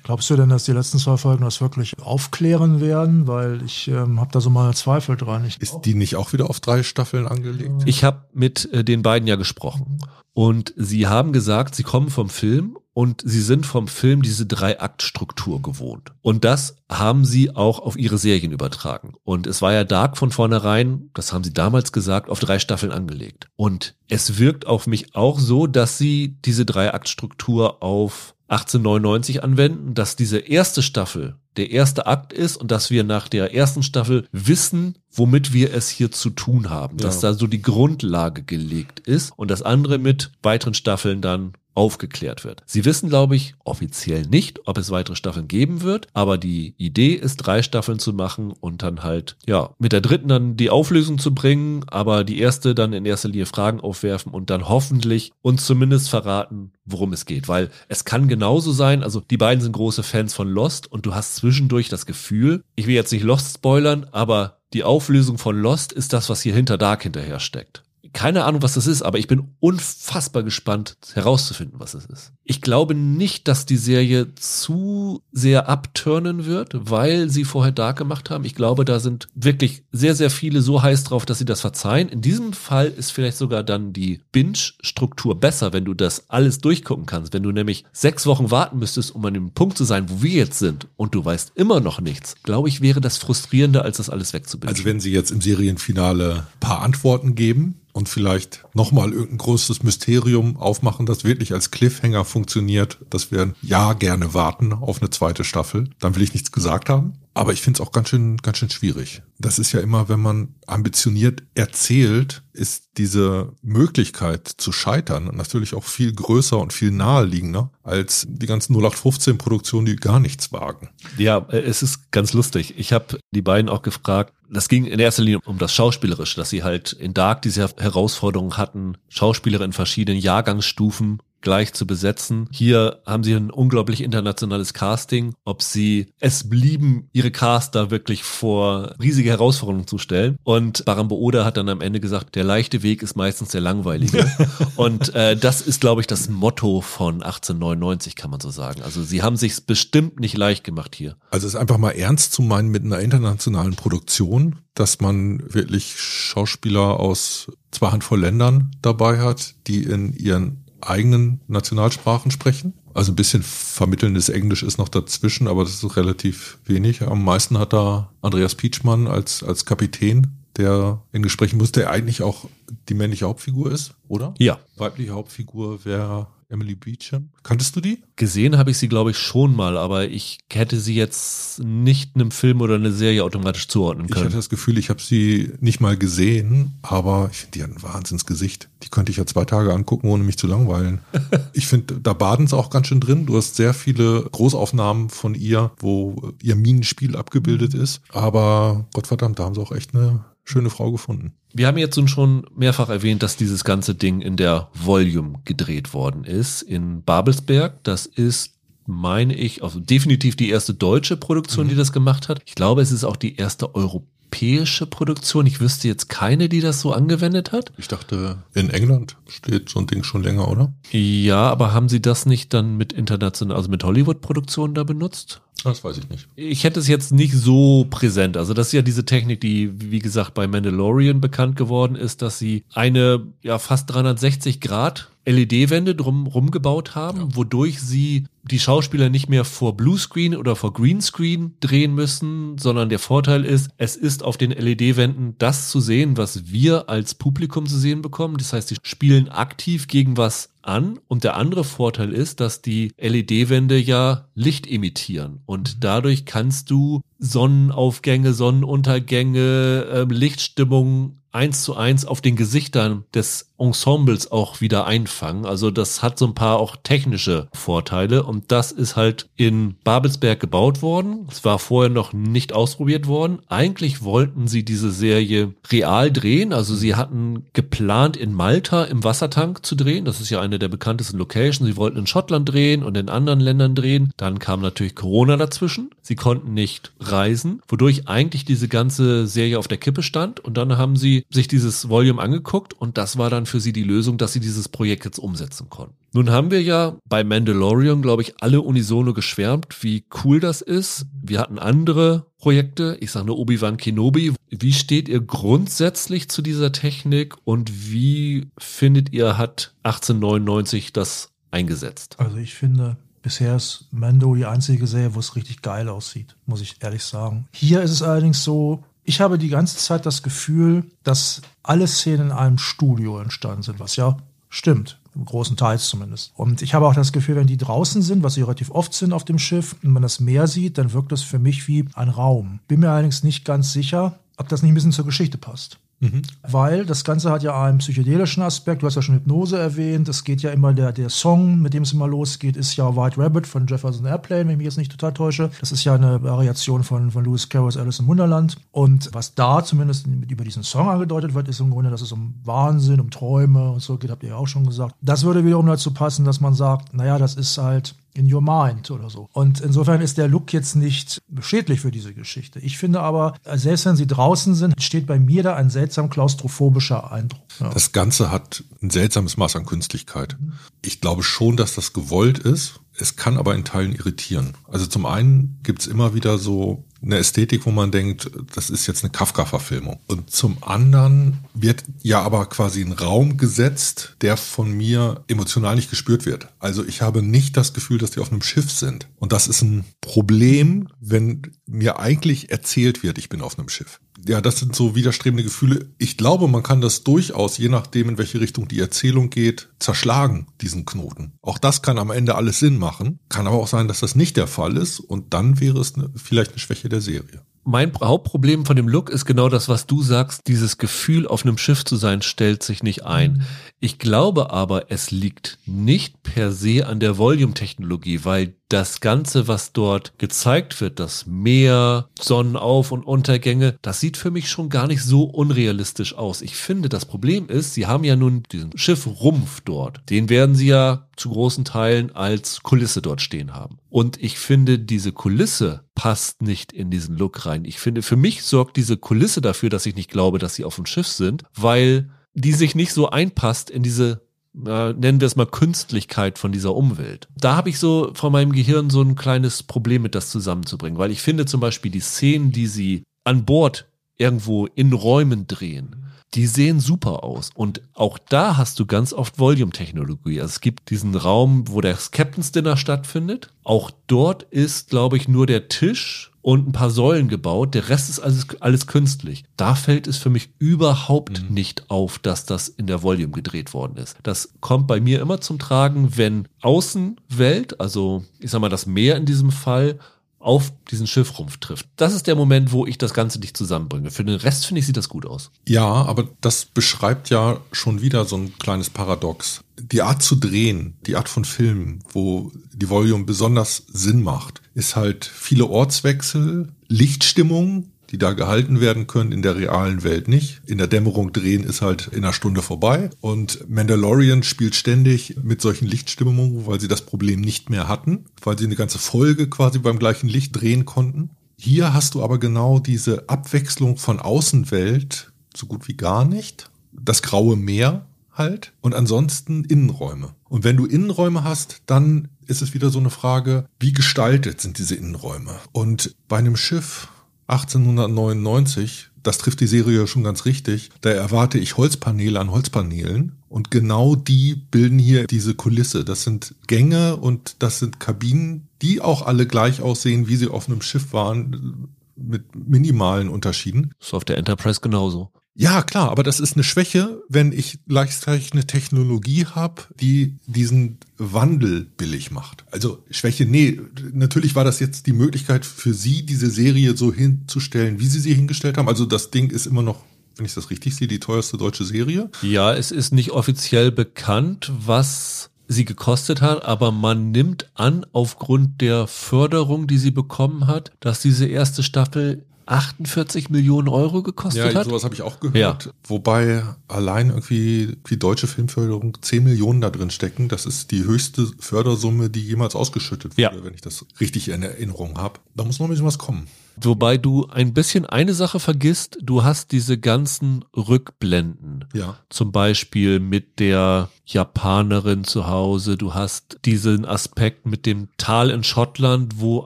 Glaubst du denn, dass die letzten zwei Folgen das wirklich aufklären werden? Weil ich ähm, habe da so mal Zweifel dran. Ich Ist die nicht auch wieder auf drei Staffeln angelegt? Ich habe mit äh, den beiden ja gesprochen. Und sie haben gesagt, sie kommen vom Film und sie sind vom Film diese Drei-Akt-Struktur gewohnt. Und das haben sie auch auf ihre Serien übertragen. Und es war ja Dark von vornherein, das haben sie damals gesagt, auf drei Staffeln angelegt. Und es wirkt auf mich auch so, dass sie diese Drei-Akt-Struktur auf 1899 anwenden, dass diese erste Staffel der erste Akt ist und dass wir nach der ersten Staffel wissen, womit wir es hier zu tun haben, ja. dass da so die Grundlage gelegt ist und das andere mit weiteren Staffeln dann aufgeklärt wird. Sie wissen, glaube ich, offiziell nicht, ob es weitere Staffeln geben wird, aber die Idee ist, drei Staffeln zu machen und dann halt, ja, mit der dritten dann die Auflösung zu bringen, aber die erste dann in erster Linie Fragen aufwerfen und dann hoffentlich uns zumindest verraten, worum es geht, weil es kann genauso sein, also die beiden sind große Fans von Lost und du hast zwischendurch das Gefühl, ich will jetzt nicht Lost spoilern, aber die Auflösung von Lost ist das, was hier hinter Dark hinterher steckt keine Ahnung, was das ist, aber ich bin unfassbar gespannt herauszufinden, was es ist. Ich glaube nicht, dass die Serie zu sehr abturnen wird, weil sie vorher Dark gemacht haben. Ich glaube, da sind wirklich sehr, sehr viele so heiß drauf, dass sie das verzeihen. In diesem Fall ist vielleicht sogar dann die Binge-Struktur besser, wenn du das alles durchgucken kannst. Wenn du nämlich sechs Wochen warten müsstest, um an dem Punkt zu sein, wo wir jetzt sind und du weißt immer noch nichts, glaube ich, wäre das frustrierender, als das alles wegzubinden. Also wenn sie jetzt im Serienfinale paar Antworten geben, und vielleicht nochmal irgendein großes Mysterium aufmachen, das wirklich als Cliffhanger funktioniert, dass wir ja gerne warten auf eine zweite Staffel. Dann will ich nichts gesagt haben. Aber ich finde es auch ganz schön, ganz schön schwierig. Das ist ja immer, wenn man ambitioniert erzählt, ist diese Möglichkeit zu scheitern natürlich auch viel größer und viel naheliegender als die ganzen 0815 Produktionen, die gar nichts wagen. Ja, äh, es ist ganz lustig. Ich habe die beiden auch gefragt, das ging in erster Linie um das Schauspielerische, dass sie halt in Dark diese Herausforderung hatten, Schauspieler in verschiedenen Jahrgangsstufen gleich zu besetzen. Hier haben sie ein unglaublich internationales Casting. Ob sie es blieben, ihre Caster wirklich vor riesige Herausforderungen zu stellen. Und Barambo Oda hat dann am Ende gesagt, der leichte Weg ist meistens der langweilige. und äh, das ist, glaube ich, das Motto von 1899, kann man so sagen. Also sie haben sich bestimmt nicht leicht gemacht hier. Also es ist einfach mal ernst zu meinen mit einer internationalen Produktion, dass man wirklich Schauspieler aus zwei Handvoll Ländern dabei hat, die in ihren eigenen Nationalsprachen sprechen. Also ein bisschen vermittelndes Englisch ist noch dazwischen, aber das ist relativ wenig. Am meisten hat da Andreas Pietschmann als, als Kapitän, der in Gesprächen muss, der eigentlich auch die männliche Hauptfigur ist, oder? Ja. Weibliche Hauptfigur wäre Emily Beecham. Kanntest du die? Gesehen habe ich sie, glaube ich, schon mal, aber ich hätte sie jetzt nicht einem Film oder einer Serie automatisch zuordnen können. Ich hatte das Gefühl, ich habe sie nicht mal gesehen, aber ich finde, die hat ein Wahnsinnsgesicht. Die könnte ich ja zwei Tage angucken, ohne mich zu langweilen. ich finde, da baden sie auch ganz schön drin. Du hast sehr viele Großaufnahmen von ihr, wo ihr Minenspiel abgebildet ist. Aber Gottverdammt, da haben sie auch echt eine schöne Frau gefunden. Wir haben jetzt schon mehrfach erwähnt, dass dieses ganze Ding in der Volume gedreht worden ist in Babelsberg. Das ist, meine ich, also definitiv die erste deutsche Produktion, mhm. die das gemacht hat. Ich glaube, es ist auch die erste europäische Produktion. Ich wüsste jetzt keine, die das so angewendet hat. Ich dachte, in England steht so ein Ding schon länger, oder? Ja, aber haben Sie das nicht dann mit international, also mit Hollywood-Produktionen da benutzt? Das weiß ich nicht. Ich hätte es jetzt nicht so präsent. Also das ist ja diese Technik, die, wie gesagt, bei Mandalorian bekannt geworden ist, dass sie eine ja fast 360 Grad LED-Wände drum rumgebaut haben, ja. wodurch sie die Schauspieler nicht mehr vor Bluescreen oder vor Greenscreen drehen müssen, sondern der Vorteil ist, es ist auf den LED-Wänden das zu sehen, was wir als Publikum zu sehen bekommen. Das heißt, sie spielen aktiv gegen was an. Und der andere Vorteil ist, dass die LED-Wände ja Licht emittieren. Und mhm. dadurch kannst du Sonnenaufgänge, Sonnenuntergänge, äh, Lichtstimmung eins zu eins auf den Gesichtern des Ensembles auch wieder einfangen. Also das hat so ein paar auch technische Vorteile und das ist halt in Babelsberg gebaut worden. Es war vorher noch nicht ausprobiert worden. Eigentlich wollten sie diese Serie real drehen. Also sie hatten geplant in Malta im Wassertank zu drehen. Das ist ja eine der bekanntesten Locations. Sie wollten in Schottland drehen und in anderen Ländern drehen. Dann kam natürlich Corona dazwischen. Sie konnten nicht reisen, wodurch eigentlich diese ganze Serie auf der Kippe stand und dann haben sie sich dieses Volume angeguckt und das war dann für sie die Lösung, dass sie dieses Projekt jetzt umsetzen konnten. Nun haben wir ja bei Mandalorian, glaube ich, alle unisono geschwärmt, wie cool das ist. Wir hatten andere Projekte, ich sage nur Obi-Wan Kenobi. Wie steht ihr grundsätzlich zu dieser Technik und wie findet ihr, hat 1899 das eingesetzt? Also ich finde, Bisher ist Mando die einzige Serie, wo es richtig geil aussieht, muss ich ehrlich sagen. Hier ist es allerdings so, ich habe die ganze Zeit das Gefühl, dass alle Szenen in einem Studio entstanden sind, was ja stimmt. Im großen Teils zumindest. Und ich habe auch das Gefühl, wenn die draußen sind, was sie relativ oft sind auf dem Schiff, und man das Meer sieht, dann wirkt das für mich wie ein Raum. Bin mir allerdings nicht ganz sicher, ob das nicht ein bisschen zur Geschichte passt. Mhm. Weil das Ganze hat ja einen psychedelischen Aspekt. Du hast ja schon Hypnose erwähnt. Es geht ja immer, der, der Song, mit dem es immer losgeht, ist ja White Rabbit von Jefferson Airplane, wenn ich mich jetzt nicht total täusche. Das ist ja eine Variation von, von Lewis Carrolls Alice im Wunderland. Und was da zumindest über diesen Song angedeutet wird, ist im Grunde, dass es um Wahnsinn, um Träume und so geht, habt ihr ja auch schon gesagt. Das würde wiederum dazu passen, dass man sagt, naja, das ist halt in your mind oder so. Und insofern ist der Look jetzt nicht schädlich für diese Geschichte. Ich finde aber, selbst wenn sie draußen sind, steht bei mir da ein seltsam klaustrophobischer Eindruck. Ja. Das Ganze hat ein seltsames Maß an Künstlichkeit. Ich glaube schon, dass das gewollt ist. Es kann aber in Teilen irritieren. Also zum einen gibt's immer wieder so eine Ästhetik, wo man denkt, das ist jetzt eine Kafka-Verfilmung. Und zum anderen wird ja aber quasi ein Raum gesetzt, der von mir emotional nicht gespürt wird. Also ich habe nicht das Gefühl, dass die auf einem Schiff sind. Und das ist ein Problem, wenn mir eigentlich erzählt wird, ich bin auf einem Schiff ja, das sind so widerstrebende Gefühle. Ich glaube, man kann das durchaus, je nachdem, in welche Richtung die Erzählung geht, zerschlagen, diesen Knoten. Auch das kann am Ende alles Sinn machen. Kann aber auch sein, dass das nicht der Fall ist und dann wäre es eine, vielleicht eine Schwäche der Serie mein Hauptproblem von dem Look ist genau das, was du sagst. Dieses Gefühl, auf einem Schiff zu sein, stellt sich nicht ein. Mhm. Ich glaube aber, es liegt nicht per se an der Volume-Technologie, weil das Ganze, was dort gezeigt wird, das Meer, Sonnenauf- und Untergänge, das sieht für mich schon gar nicht so unrealistisch aus. Ich finde, das Problem ist, sie haben ja nun diesen Schiffrumpf dort. Den werden sie ja zu großen Teilen als Kulisse dort stehen haben. Und ich finde, diese Kulisse passt nicht in diesen Look rein. Ich finde, für mich sorgt diese Kulisse dafür, dass ich nicht glaube, dass sie auf dem Schiff sind, weil die sich nicht so einpasst in diese äh, nennen wir es mal Künstlichkeit von dieser Umwelt. Da habe ich so von meinem Gehirn so ein kleines Problem mit das zusammenzubringen, weil ich finde zum Beispiel die Szenen, die sie an Bord irgendwo in Räumen drehen, die sehen super aus. Und auch da hast du ganz oft Volume-Technologie. Also es gibt diesen Raum, wo das Captain's Dinner stattfindet. Auch dort ist, glaube ich, nur der Tisch und ein paar Säulen gebaut. Der Rest ist alles, alles künstlich. Da fällt es für mich überhaupt mhm. nicht auf, dass das in der Volume gedreht worden ist. Das kommt bei mir immer zum Tragen, wenn Außenwelt, also ich sag mal das Meer in diesem Fall, auf diesen Schiffrumpf trifft. Das ist der Moment, wo ich das Ganze nicht zusammenbringe. Für den Rest finde ich, sieht das gut aus. Ja, aber das beschreibt ja schon wieder so ein kleines Paradox. Die Art zu drehen, die Art von Film, wo die Volume besonders Sinn macht, ist halt viele Ortswechsel, Lichtstimmung, die da gehalten werden können, in der realen Welt nicht. In der Dämmerung drehen ist halt in einer Stunde vorbei. Und Mandalorian spielt ständig mit solchen Lichtstimmungen, weil sie das Problem nicht mehr hatten, weil sie eine ganze Folge quasi beim gleichen Licht drehen konnten. Hier hast du aber genau diese Abwechslung von Außenwelt so gut wie gar nicht. Das graue Meer halt und ansonsten Innenräume. Und wenn du Innenräume hast, dann ist es wieder so eine Frage, wie gestaltet sind diese Innenräume? Und bei einem Schiff 1899, das trifft die Serie schon ganz richtig, da erwarte ich Holzpaneele an Holzpaneelen und genau die bilden hier diese Kulisse. Das sind Gänge und das sind Kabinen, die auch alle gleich aussehen, wie sie auf einem Schiff waren, mit minimalen Unterschieden. Ist auf der Enterprise genauso. Ja, klar, aber das ist eine Schwäche, wenn ich gleichzeitig eine Technologie habe, die diesen Wandel billig macht. Also Schwäche, nee, natürlich war das jetzt die Möglichkeit für Sie, diese Serie so hinzustellen, wie Sie sie hingestellt haben. Also das Ding ist immer noch wenn ich das richtig sehe, die teuerste deutsche Serie. Ja, es ist nicht offiziell bekannt, was sie gekostet hat, aber man nimmt an, aufgrund der Förderung, die sie bekommen hat, dass diese erste Staffel 48 Millionen Euro gekostet ja, hat. Ja, sowas habe ich auch gehört. Ja. Wobei allein irgendwie die deutsche Filmförderung 10 Millionen da drin stecken. Das ist die höchste Fördersumme, die jemals ausgeschüttet wurde, ja. wenn ich das richtig in Erinnerung habe. Da muss noch ein bisschen was kommen. Wobei du ein bisschen eine Sache vergisst, du hast diese ganzen Rückblenden. Ja. Zum Beispiel mit der Japanerin zu Hause, du hast diesen Aspekt mit dem Tal in Schottland, wo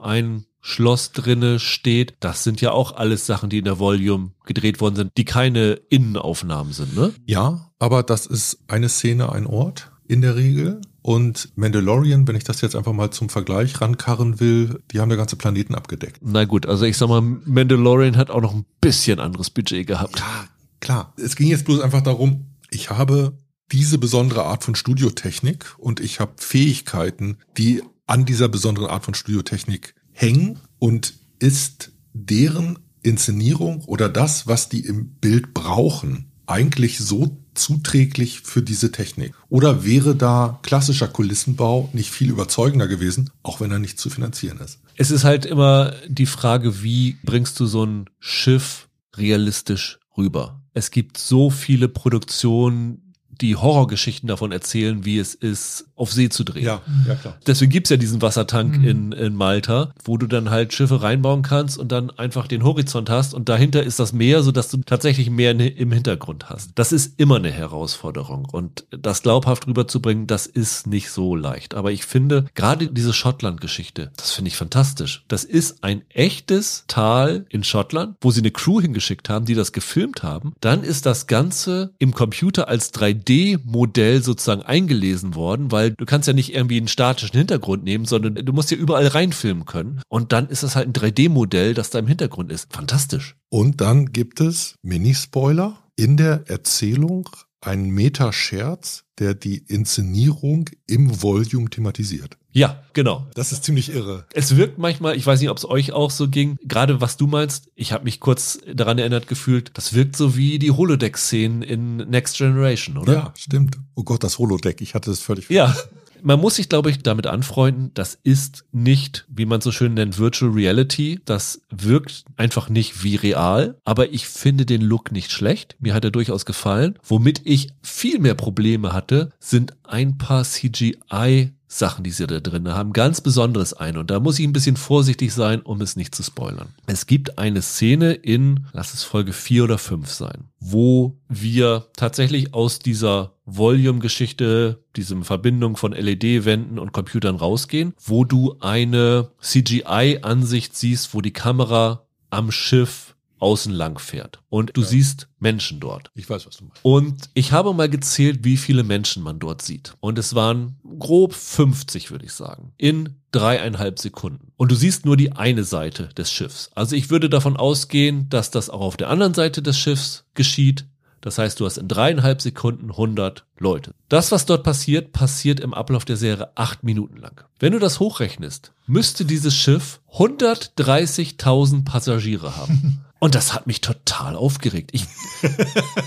ein Schloss drinne steht. Das sind ja auch alles Sachen, die in der Volume gedreht worden sind, die keine Innenaufnahmen sind, ne? Ja, aber das ist eine Szene, ein Ort in der Regel. Und Mandalorian, wenn ich das jetzt einfach mal zum Vergleich rankarren will, die haben der ganze Planeten abgedeckt. Na gut, also ich sag mal, Mandalorian hat auch noch ein bisschen anderes Budget gehabt. Ja, klar. Es ging jetzt bloß einfach darum, ich habe diese besondere Art von Studiotechnik und ich habe Fähigkeiten, die an dieser besonderen Art von Studiotechnik hängen und ist deren Inszenierung oder das, was die im Bild brauchen, eigentlich so zuträglich für diese Technik? Oder wäre da klassischer Kulissenbau nicht viel überzeugender gewesen, auch wenn er nicht zu finanzieren ist? Es ist halt immer die Frage, wie bringst du so ein Schiff realistisch rüber? Es gibt so viele Produktionen, die Horrorgeschichten davon erzählen, wie es ist, auf See zu drehen. Ja, ja klar. Deswegen gibt's ja diesen Wassertank in, in Malta, wo du dann halt Schiffe reinbauen kannst und dann einfach den Horizont hast und dahinter ist das Meer, sodass du tatsächlich mehr ne- im Hintergrund hast. Das ist immer eine Herausforderung und das glaubhaft rüberzubringen, das ist nicht so leicht. Aber ich finde, gerade diese Schottland-Geschichte, das finde ich fantastisch. Das ist ein echtes Tal in Schottland, wo sie eine Crew hingeschickt haben, die das gefilmt haben. Dann ist das Ganze im Computer als 3D-Modell sozusagen eingelesen worden, weil du kannst ja nicht irgendwie einen statischen Hintergrund nehmen, sondern du musst ja überall reinfilmen können. Und dann ist das halt ein 3D-Modell, das da im Hintergrund ist. Fantastisch. Und dann gibt es Mini-Spoiler in der Erzählung einen Meta-Scherz, der die Inszenierung im Volume thematisiert. Ja, genau. Das ist ziemlich irre. Es wirkt manchmal, ich weiß nicht, ob es euch auch so ging, gerade was du meinst, ich habe mich kurz daran erinnert gefühlt, das wirkt so wie die Holodeck-Szenen in Next Generation, oder? Ja, stimmt. Oh Gott, das Holodeck, ich hatte es völlig Ja. Man muss sich, glaube ich, damit anfreunden, das ist nicht, wie man so schön nennt, Virtual Reality. Das wirkt einfach nicht wie real, aber ich finde den Look nicht schlecht. Mir hat er durchaus gefallen. Womit ich viel mehr Probleme hatte, sind ein paar CGI Sachen, die sie da drin haben, ganz besonderes ein. Und da muss ich ein bisschen vorsichtig sein, um es nicht zu spoilern. Es gibt eine Szene in, lass es Folge 4 oder 5 sein, wo wir tatsächlich aus dieser Volume-Geschichte, diesem Verbindung von LED-Wänden und Computern rausgehen, wo du eine CGI-Ansicht siehst, wo die Kamera am Schiff außen lang fährt. Und du siehst Menschen dort. Ich weiß, was du meinst. Und ich habe mal gezählt, wie viele Menschen man dort sieht. Und es waren grob 50, würde ich sagen. In dreieinhalb Sekunden. Und du siehst nur die eine Seite des Schiffs. Also ich würde davon ausgehen, dass das auch auf der anderen Seite des Schiffs geschieht. Das heißt, du hast in dreieinhalb Sekunden 100 Leute. Das, was dort passiert, passiert im Ablauf der Serie acht Minuten lang. Wenn du das hochrechnest, müsste dieses Schiff 130.000 Passagiere haben. Und das hat mich total aufgeregt. Ich,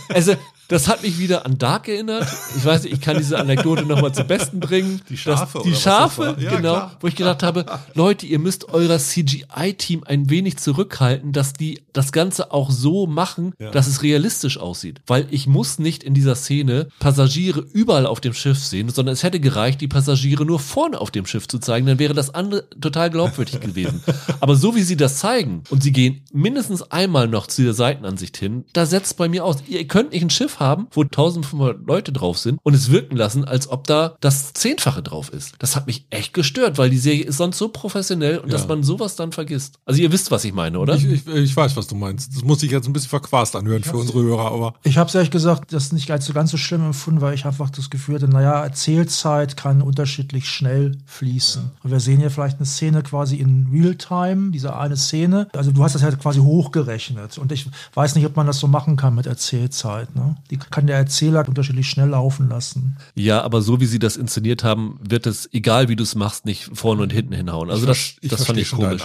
also, das hat mich wieder an Dark erinnert. Ich weiß nicht, ich kann diese Anekdote nochmal zum Besten bringen. Die Schafe Das, die Schafe? Ja, genau. klar. Wo ich gedacht habe, Leute, ihr müsst euer CGI-Team ein wenig zurückhalten, dass die das Ganze auch so machen, Ja. dass es realistisch aussieht. Weil ich muss nicht in dieser Szene Passagiere überall auf dem Schiff sehen, sondern es hätte gereicht, die Passagiere nur vorne auf dem Schiff zu zeigen, dann wäre das andere total glaubwürdig gewesen. Aber so wie sie das zeigen und sie gehen mindestens einmal noch zu der Seitenansicht hin, da setzt bei mir aus. Ihr könnt nicht ein Schiff haben, wo 1500 Leute drauf sind und es wirken lassen, als ob da das Zehnfache drauf ist. Das hat mich echt gestört, weil die Serie ist sonst so professionell und Ja. dass man sowas dann vergisst. Also ihr wisst, was ich meine, oder? Ich, ich, ich weiß, was du meinst. Das muss sich jetzt ein bisschen verquast anhören für unsere Hörer, aber Ich habe es ehrlich gesagt, das nicht als so ganz so schlimm empfunden, weil ich einfach das Gefühl hatte, naja, Erzählzeit kann unterschiedlich schnell fließen. Und wir sehen hier vielleicht eine Szene quasi in Realtime, diese eine Szene. Also du hast das ja quasi hochgerechnet. Und ich weiß nicht, ob man das so machen kann mit Erzählzeit. Ne? Die kann der Erzähler unterschiedlich schnell laufen lassen. Ja, aber so wie sie das inszeniert haben, wird es, egal wie du es machst, nicht vorne und hinten hinhauen. Also das, ich, ich das fand ich schon komisch.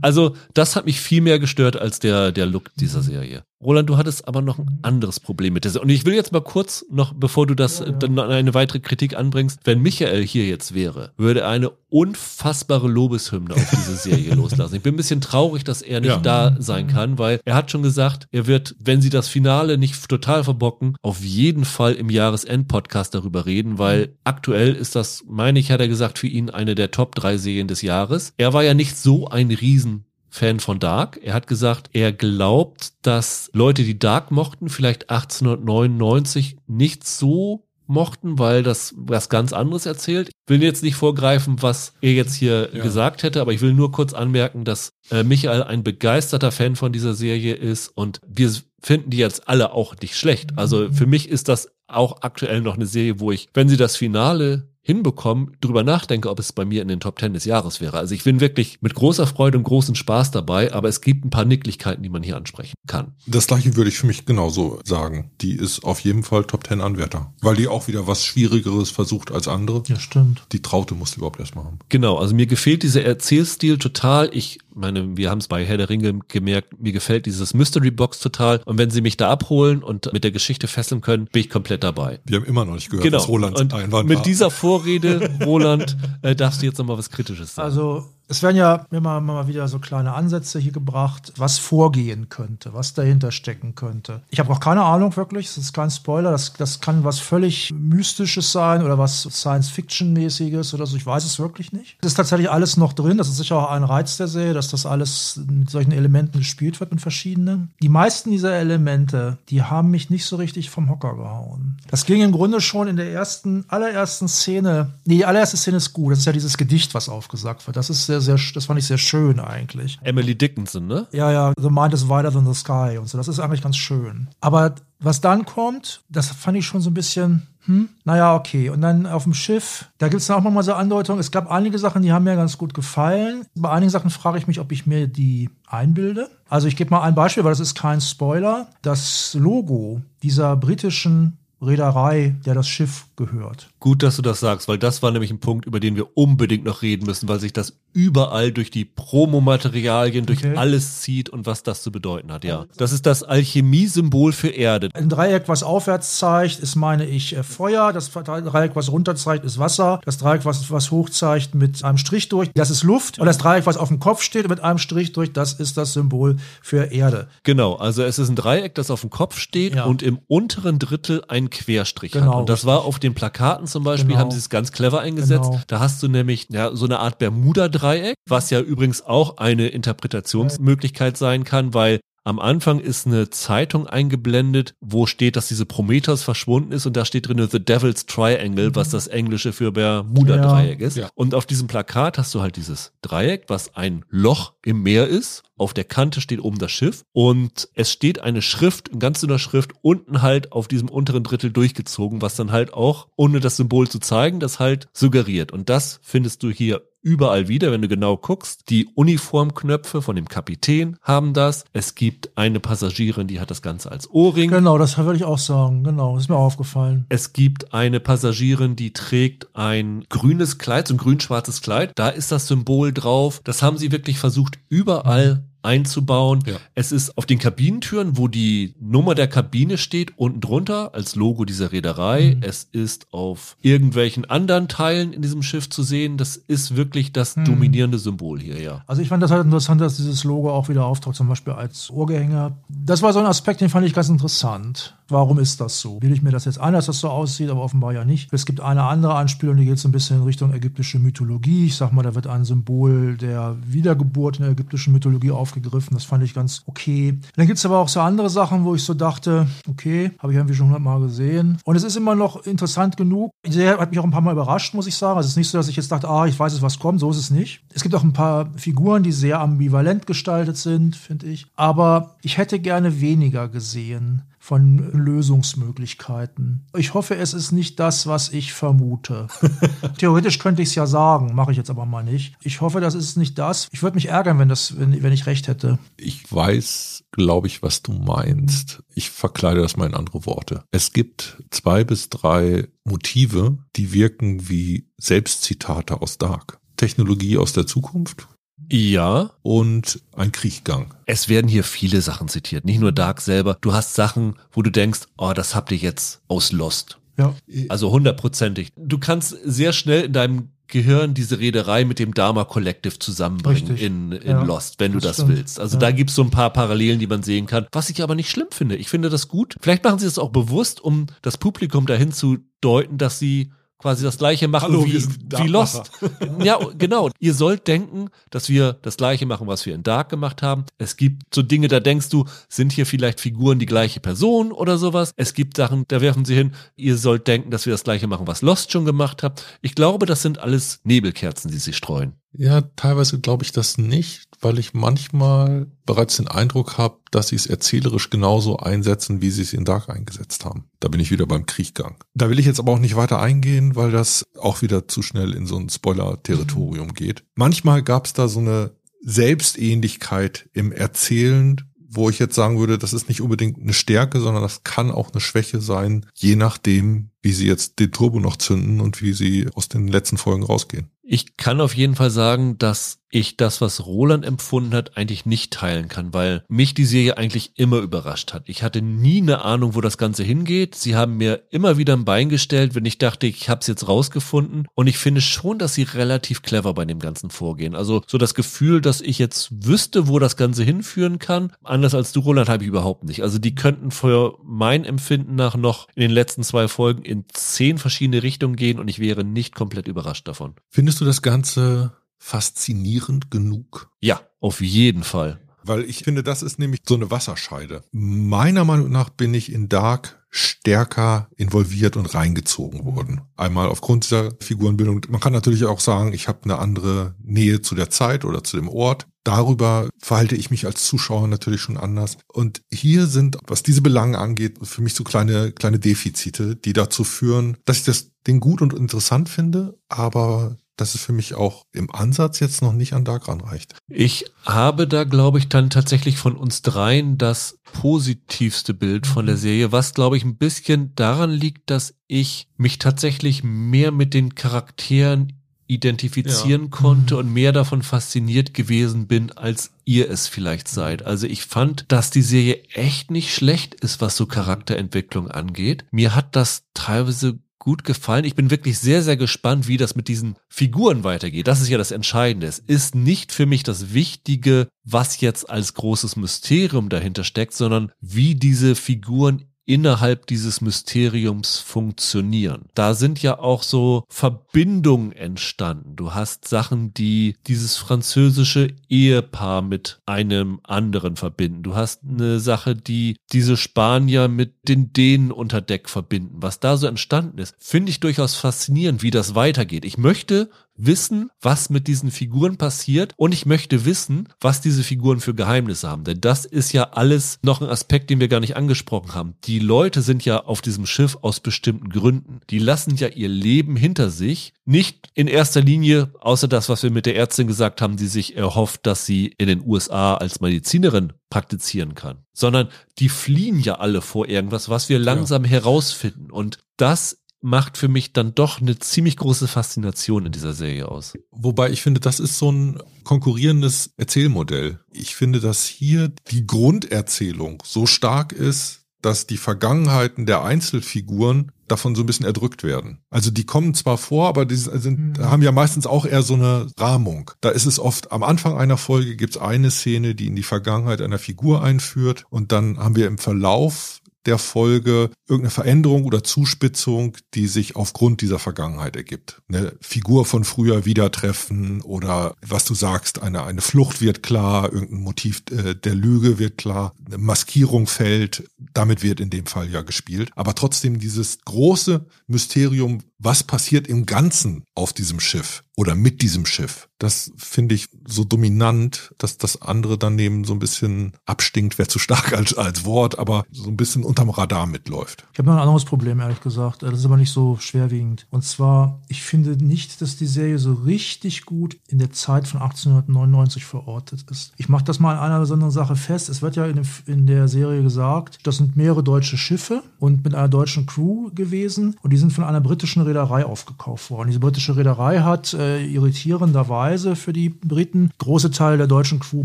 Also das hat mich viel mehr gestört als der, der Look dieser Serie. Roland, du hattest aber noch ein anderes Problem mit der Serie. Und ich will jetzt mal kurz noch, bevor du das dann eine weitere Kritik anbringst, wenn Michael hier jetzt wäre, würde er eine unfassbare Lobeshymne auf diese Serie loslassen. Ich bin ein bisschen traurig, dass er nicht Ja. da sein kann, weil er hat schon gesagt, er wird, wenn sie das Finale nicht total verbocken, auf jeden Fall im Jahresend-Podcast darüber reden, weil aktuell ist das, meine ich, hat er gesagt, für ihn eine der Top drei Serien des Jahres. Er war ja nicht so ein Riesen Fan von Dark. Er hat gesagt, er glaubt, dass Leute, die Dark mochten, vielleicht 1899 nicht so mochten, weil das was ganz anderes erzählt. Ich will jetzt nicht vorgreifen, was er jetzt hier Ja. gesagt hätte, aber ich will nur kurz anmerken, dass äh, Michael ein begeisterter Fan von dieser Serie ist und wir finden die jetzt alle auch nicht schlecht. Also für mich ist das auch aktuell noch eine Serie, wo ich, wenn sie das Finale hinbekommen, drüber nachdenke, ob es bei mir in den Top Ten des Jahres wäre. Also ich bin wirklich mit großer Freude und großen Spaß dabei, aber es gibt ein paar Nicklichkeiten, die man hier ansprechen kann. Das gleiche würde ich für mich genauso sagen. Die ist auf jeden Fall Top 10 Anwärter. Weil die auch wieder was Schwierigeres versucht als andere. Ja, stimmt. Die Traute musst du überhaupt erstmal haben. Genau, also mir gefällt dieser Erzählstil total. Ich meine, wir haben es bei Herr der Ringe gemerkt, mir gefällt dieses Mystery Box total. Und wenn sie mich da abholen und mit der Geschichte fesseln können, bin ich komplett dabei. Wir haben immer noch nicht gehört, Genau. was Rolands und Einwand mit war. dieser Vorrede, Roland, äh, darfst du jetzt nochmal was Kritisches sagen. Also Es werden ja immer mal wieder so kleine Ansätze hier gebracht, was vorgehen könnte, was dahinter stecken könnte. Ich habe auch keine Ahnung wirklich, es ist kein Spoiler, das, das kann was völlig Mystisches sein oder was Science-Fiction-mäßiges oder so, ich weiß es wirklich nicht. Es ist tatsächlich alles noch drin, das ist sicher auch ein Reiz der Serie, dass das alles mit solchen Elementen gespielt wird, mit verschiedenen. Die meisten dieser Elemente, die haben mich nicht so richtig vom Hocker gehauen. Das ging im Grunde schon in der ersten, allerersten Szene, nee, die allererste Szene ist gut, das ist ja dieses Gedicht, was aufgesagt wird. Das ist sehr, sehr, das fand ich sehr schön eigentlich. Emily Dickinson, ne? Ja, ja, The Mind is Wider Than the Sky und so, das ist eigentlich ganz schön. Aber was dann kommt, das fand ich schon so ein bisschen, hm, naja, okay. Und dann auf dem Schiff, da gibt es dann auch nochmal so Andeutungen. Es gab einige Sachen, die haben mir ganz gut gefallen. Bei einigen Sachen frage ich mich, ob ich mir die einbilde. Also ich gebe mal ein Beispiel, weil das ist kein Spoiler. Das Logo dieser britischen Reederei, der das Schiff gehört. Gut, dass du das sagst, weil das war nämlich ein Punkt, über den wir unbedingt noch reden müssen, weil sich das überall durch die Promomaterialien, durch okay. alles zieht und was das zu bedeuten hat, ja. Das ist das Alchemie-Symbol für Erde. Ein Dreieck, was aufwärts zeigt, ist, meine ich, äh, Feuer. Das Dreieck, was runter zeigt, ist Wasser. Das Dreieck, was, was hoch zeigt, mit einem Strich durch, das ist Luft. Und das Dreieck, was auf dem Kopf steht, mit einem Strich durch, das ist das Symbol für Erde. Genau, also es ist ein Dreieck, das auf dem Kopf steht ja. und im unteren Drittel ein Querstrich genau, hat. Und das richtig. war auf den Plakaten zum Beispiel, genau. haben sie es ganz clever eingesetzt. Genau. Da hast du nämlich ja, so eine Art Bermuda-Dreieck, was ja übrigens auch eine Interpretationsmöglichkeit sein kann, weil am Anfang ist eine Zeitung eingeblendet, wo steht, dass diese Prometheus verschwunden ist und da steht drin The Devil's Triangle, was das Englische für Bermuda-Dreieck ist. Ja. Und auf diesem Plakat hast du halt dieses Dreieck, was ein Loch im Meer ist. Auf der Kante steht oben das Schiff und es steht eine Schrift, eine ganz dünner Schrift, unten halt auf diesem unteren Drittel durchgezogen, was dann halt auch, ohne das Symbol zu zeigen, das halt suggeriert. Und das findest du hier überall wieder, wenn du genau guckst. Die Uniformknöpfe von dem Kapitän haben das. Es gibt eine Passagierin, die hat das Ganze als Ohrring. Genau, das würde ich auch sagen. Genau, ist mir aufgefallen. Es gibt eine Passagierin, die trägt ein grünes Kleid, so ein grün-schwarzes Kleid. Da ist das Symbol drauf. Das haben sie wirklich versucht, überall einzubauen. Ja. Es ist auf den Kabinentüren, wo die Nummer der Kabine steht, unten drunter als Logo dieser Reederei. Mhm. Es ist auf irgendwelchen anderen Teilen in diesem Schiff zu sehen. Das ist wirklich das mhm. dominierende Symbol hier, ja. Also ich fand das halt interessant, dass dieses Logo auch wieder auftaucht, zum Beispiel als Ohrgehänger. Das war so ein Aspekt, den fand ich ganz interessant. Warum ist das so? Will ich mir das jetzt ein, dass das so aussieht, aber offenbar ja nicht. Es gibt eine andere Anspielung, die geht so ein bisschen in Richtung ägyptische Mythologie. Ich sag mal, da wird ein Symbol der Wiedergeburt in der ägyptischen Mythologie aufgegriffen. Das fand ich ganz okay. Dann gibt es aber auch so andere Sachen, wo ich so dachte, okay, habe ich irgendwie schon hundertmal gesehen. Und es ist immer noch interessant genug. Serie hat mich auch ein paar Mal überrascht, muss ich sagen. Also es ist nicht so, dass ich jetzt dachte, ah, ich weiß jetzt, was kommt. So ist es nicht. Es gibt auch ein paar Figuren, die sehr ambivalent gestaltet sind, finde ich. Aber ich hätte gerne weniger gesehen von Lösungsmöglichkeiten. Ich hoffe, es ist nicht das, was ich vermute. Theoretisch könnte ich es ja sagen, mache ich jetzt aber mal nicht. Ich hoffe, das ist nicht das. Ich würde mich ärgern, wenn, das, wenn, wenn ich recht hätte. Ich weiß, glaube ich, was du meinst. Ich verkleide das mal in andere Worte. Es gibt zwei bis drei Motive, die wirken wie Selbstzitate aus Dark. Technologie aus der Zukunft, ja. Und ein Krieggang. Es werden hier viele Sachen zitiert, nicht nur Dark selber. Du hast Sachen, wo du denkst, oh, das habt ihr jetzt aus Lost. Ja. Also hundertprozentig. Du kannst sehr schnell in deinem Gehirn diese Reederei mit dem Dharma Collective zusammenbringen Richtig. in, in ja, Lost, wenn du das, das willst. Also ja. da gibt's so ein paar Parallelen, die man sehen kann, was ich aber nicht schlimm finde. Ich finde das gut. Vielleicht machen sie das auch bewusst, um das Publikum dahin zu deuten, dass sie quasi das gleiche machen Hallo, wie, wie Lost. ja, genau. Ihr sollt denken, dass wir das gleiche machen, was wir in Dark gemacht haben. Es gibt so Dinge, da denkst du, sind hier vielleicht Figuren die gleiche Person oder sowas. Es gibt Sachen, da werfen sie hin, ihr sollt denken, dass wir das gleiche machen, was Lost schon gemacht hat. Ich glaube, das sind alles Nebelkerzen, die sie streuen. Ja, teilweise glaube ich das nicht, weil ich manchmal bereits den Eindruck habe, dass sie es erzählerisch genauso einsetzen, wie sie es in Dark eingesetzt haben. Da bin ich wieder beim Krieggang. Da will ich jetzt aber auch nicht weiter eingehen, weil das auch wieder zu schnell in so ein Spoiler-Territorium geht. Manchmal gab es da so eine Selbstähnlichkeit im Erzählen, wo ich jetzt sagen würde, das ist nicht unbedingt eine Stärke, sondern das kann auch eine Schwäche sein, je nachdem, wie sie jetzt den Turbo noch zünden und wie sie aus den letzten Folgen rausgehen. Ich kann auf jeden Fall sagen, dass ich das, was Roland empfunden hat, eigentlich nicht teilen kann, weil mich die Serie eigentlich immer überrascht hat. Ich hatte nie eine Ahnung, wo das Ganze hingeht. Sie haben mir immer wieder ein Bein gestellt, wenn ich dachte, ich habe es jetzt rausgefunden. Und ich finde schon, dass sie relativ clever bei dem Ganzen vorgehen. Also so das Gefühl, dass ich jetzt wüsste, wo das Ganze hinführen kann. Anders als du, Roland, habe ich überhaupt nicht. Also die könnten für mein Empfinden nach noch in den letzten zwei Folgen in zehn verschiedene Richtungen gehen und ich wäre nicht komplett überrascht davon. Findest du das Ganze faszinierend genug? Ja, auf jeden Fall. Weil ich finde, das ist nämlich so eine Wasserscheide. Meiner Meinung nach bin ich in Dark stärker involviert und reingezogen worden. Einmal aufgrund dieser Figurenbildung. Man kann natürlich auch sagen, ich habe eine andere Nähe zu der Zeit oder zu dem Ort. Darüber verhalte ich mich als Zuschauer natürlich schon anders. Und hier sind, was diese Belange angeht, für mich so kleine, kleine Defizite, die dazu führen, dass ich das Ding gut und interessant finde, aber dass es für mich auch im Ansatz jetzt noch nicht an Dark ranreicht. Ich habe da, glaube ich, dann tatsächlich von uns dreien das positivste Bild von der mhm. Serie, was, glaube ich, ein bisschen daran liegt, dass ich mich tatsächlich mehr mit den Charakteren identifizieren ja. konnte mhm. und mehr davon fasziniert gewesen bin, als ihr es vielleicht seid. Also ich fand, dass die Serie echt nicht schlecht ist, was so Charakterentwicklung angeht. Mir hat das teilweise gut gefallen. Ich bin wirklich sehr, sehr gespannt, wie das mit diesen Figuren weitergeht. Das ist ja das Entscheidende. Es ist nicht für mich das Wichtige, was jetzt als großes Mysterium dahinter steckt, sondern wie diese Figuren innerhalb dieses Mysteriums funktionieren. Da sind ja auch so Verbindungen entstanden. Du hast Sachen, die dieses französische Ehepaar mit einem anderen verbinden. Du hast eine Sache, die diese Spanier mit den Dänen unter Deck verbinden. Was da so entstanden ist, finde ich durchaus faszinierend, wie das weitergeht. Ich möchte wissen, was mit diesen Figuren passiert und ich möchte wissen, was diese Figuren für Geheimnisse haben. Denn das ist ja alles noch ein Aspekt, den wir gar nicht angesprochen haben. Die Leute sind ja auf diesem Schiff aus bestimmten Gründen. Die lassen ja ihr Leben hinter sich. Nicht in erster Linie, außer das, was wir mit der Ärztin gesagt haben, die sich erhofft, dass sie in den USA als Medizinerin praktizieren kann, sondern die fliehen ja alle vor irgendwas, was wir langsam ja. herausfinden. Und das macht für mich dann doch eine ziemlich große Faszination in dieser Serie aus. Wobei ich finde, das ist so ein konkurrierendes Erzählmodell. Ich finde, dass hier die Grunderzählung so stark ist, dass die Vergangenheiten der Einzelfiguren davon so ein bisschen erdrückt werden. Also die kommen zwar vor, aber die sind, mhm. haben ja meistens auch eher so eine Rahmung. Da ist es oft am Anfang einer Folge gibt es eine Szene, die in die Vergangenheit einer Figur einführt und dann haben wir im Verlauf der Folge irgendeine Veränderung oder Zuspitzung, die sich aufgrund dieser Vergangenheit ergibt. Eine Figur von früher wieder treffen oder was du sagst, eine, eine Flucht wird klar, irgendein Motiv äh, der Lüge wird klar, eine Maskierung fällt, damit wird in dem Fall ja gespielt. Aber trotzdem dieses große Mysterium, was passiert im Ganzen auf diesem Schiff oder mit diesem Schiff. Das finde ich so dominant, dass das andere daneben so ein bisschen abstinkt, wäre zu stark als, als Wort, aber so ein bisschen unterm Radar mitläuft. Ich habe noch ein anderes Problem, ehrlich gesagt. Das ist aber nicht so schwerwiegend. Und zwar, ich finde nicht, dass die Serie so richtig gut in der Zeit von 1899 verortet ist. Ich mache das mal an einer besonderen Sache fest. Es wird ja in, der Serie gesagt, das sind mehrere deutsche Schiffe und mit einer deutschen Crew gewesen und die sind von einer britischen Reederei aufgekauft worden. Diese britische Reederei hat äh, irritierenderweise für die Briten große Teile der deutschen Crew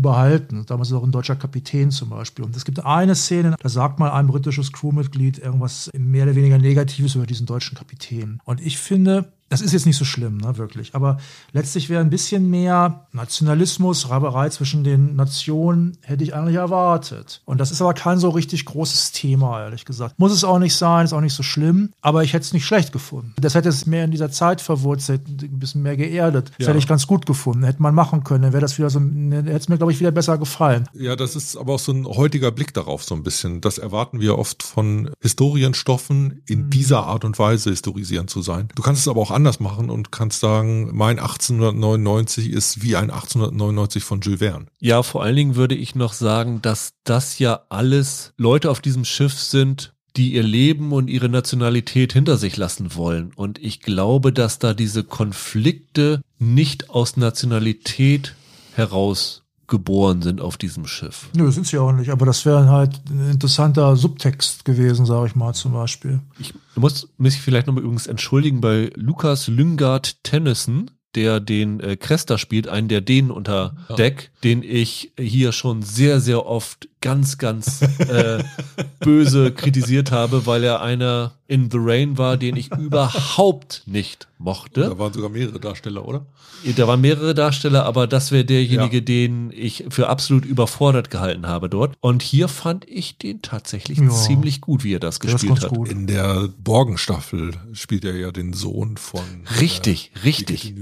behalten. Damals auch ein deutscher Kapitän zum Beispiel. Und es gibt eine Szene, da sagt mal ein britisches Crewmitglied irgendwas mehr oder weniger Negatives über diesen deutschen Kapitän. Und ich finde, das ist jetzt nicht so schlimm, ne, wirklich. Aber letztlich wäre ein bisschen mehr Nationalismus, Raberei zwischen den Nationen, hätte ich eigentlich erwartet. Und das ist aber kein so richtig großes Thema, ehrlich gesagt. Muss es auch nicht sein, ist auch nicht so schlimm, aber ich hätte es nicht schlecht gefunden. Das hätte es mehr in dieser Zeit verwurzelt, ein bisschen mehr geerdet. Das ja. hätte ich ganz gut gefunden. Hätte man machen können, dann wäre das wieder so, hätte es mir, glaube ich, wieder besser gefallen. Ja, das ist aber auch so ein heutiger Blick darauf, so ein bisschen. Das erwarten wir oft von Historienstoffen, in mhm. dieser Art und Weise historisierend zu sein. Du kannst es aber auch anders machen und kannst sagen, mein 1899 ist wie ein 1899 von Jules Verne. Ja, vor allen Dingen würde ich noch sagen, dass das ja alles Leute auf diesem Schiff sind, die ihr Leben und ihre Nationalität hinter sich lassen wollen. Und ich glaube, dass da diese Konflikte nicht aus Nationalität heraus geboren sind auf diesem Schiff. Nö, sind sie auch nicht, aber das wäre halt ein interessanter Subtext gewesen, sage ich mal zum Beispiel. Ich muss mich vielleicht nochmal übrigens entschuldigen bei Lukas Lyngard Tennyson, der den äh, Cresta spielt, einen der Dänen unter Deck, den ich hier schon sehr, sehr oft ganz, ganz äh, böse kritisiert habe, weil er einer in The Rain war, den ich überhaupt nicht mochte. Da waren sogar mehrere Darsteller, oder? Da waren mehrere Darsteller, aber das wäre derjenige, ja. den ich für absolut überfordert gehalten habe dort. Und hier fand ich den tatsächlich ja. ziemlich gut, wie er das gespielt hat. Gut. In der Borgenstaffel spielt er ja den Sohn von. Richtig, äh, richtig.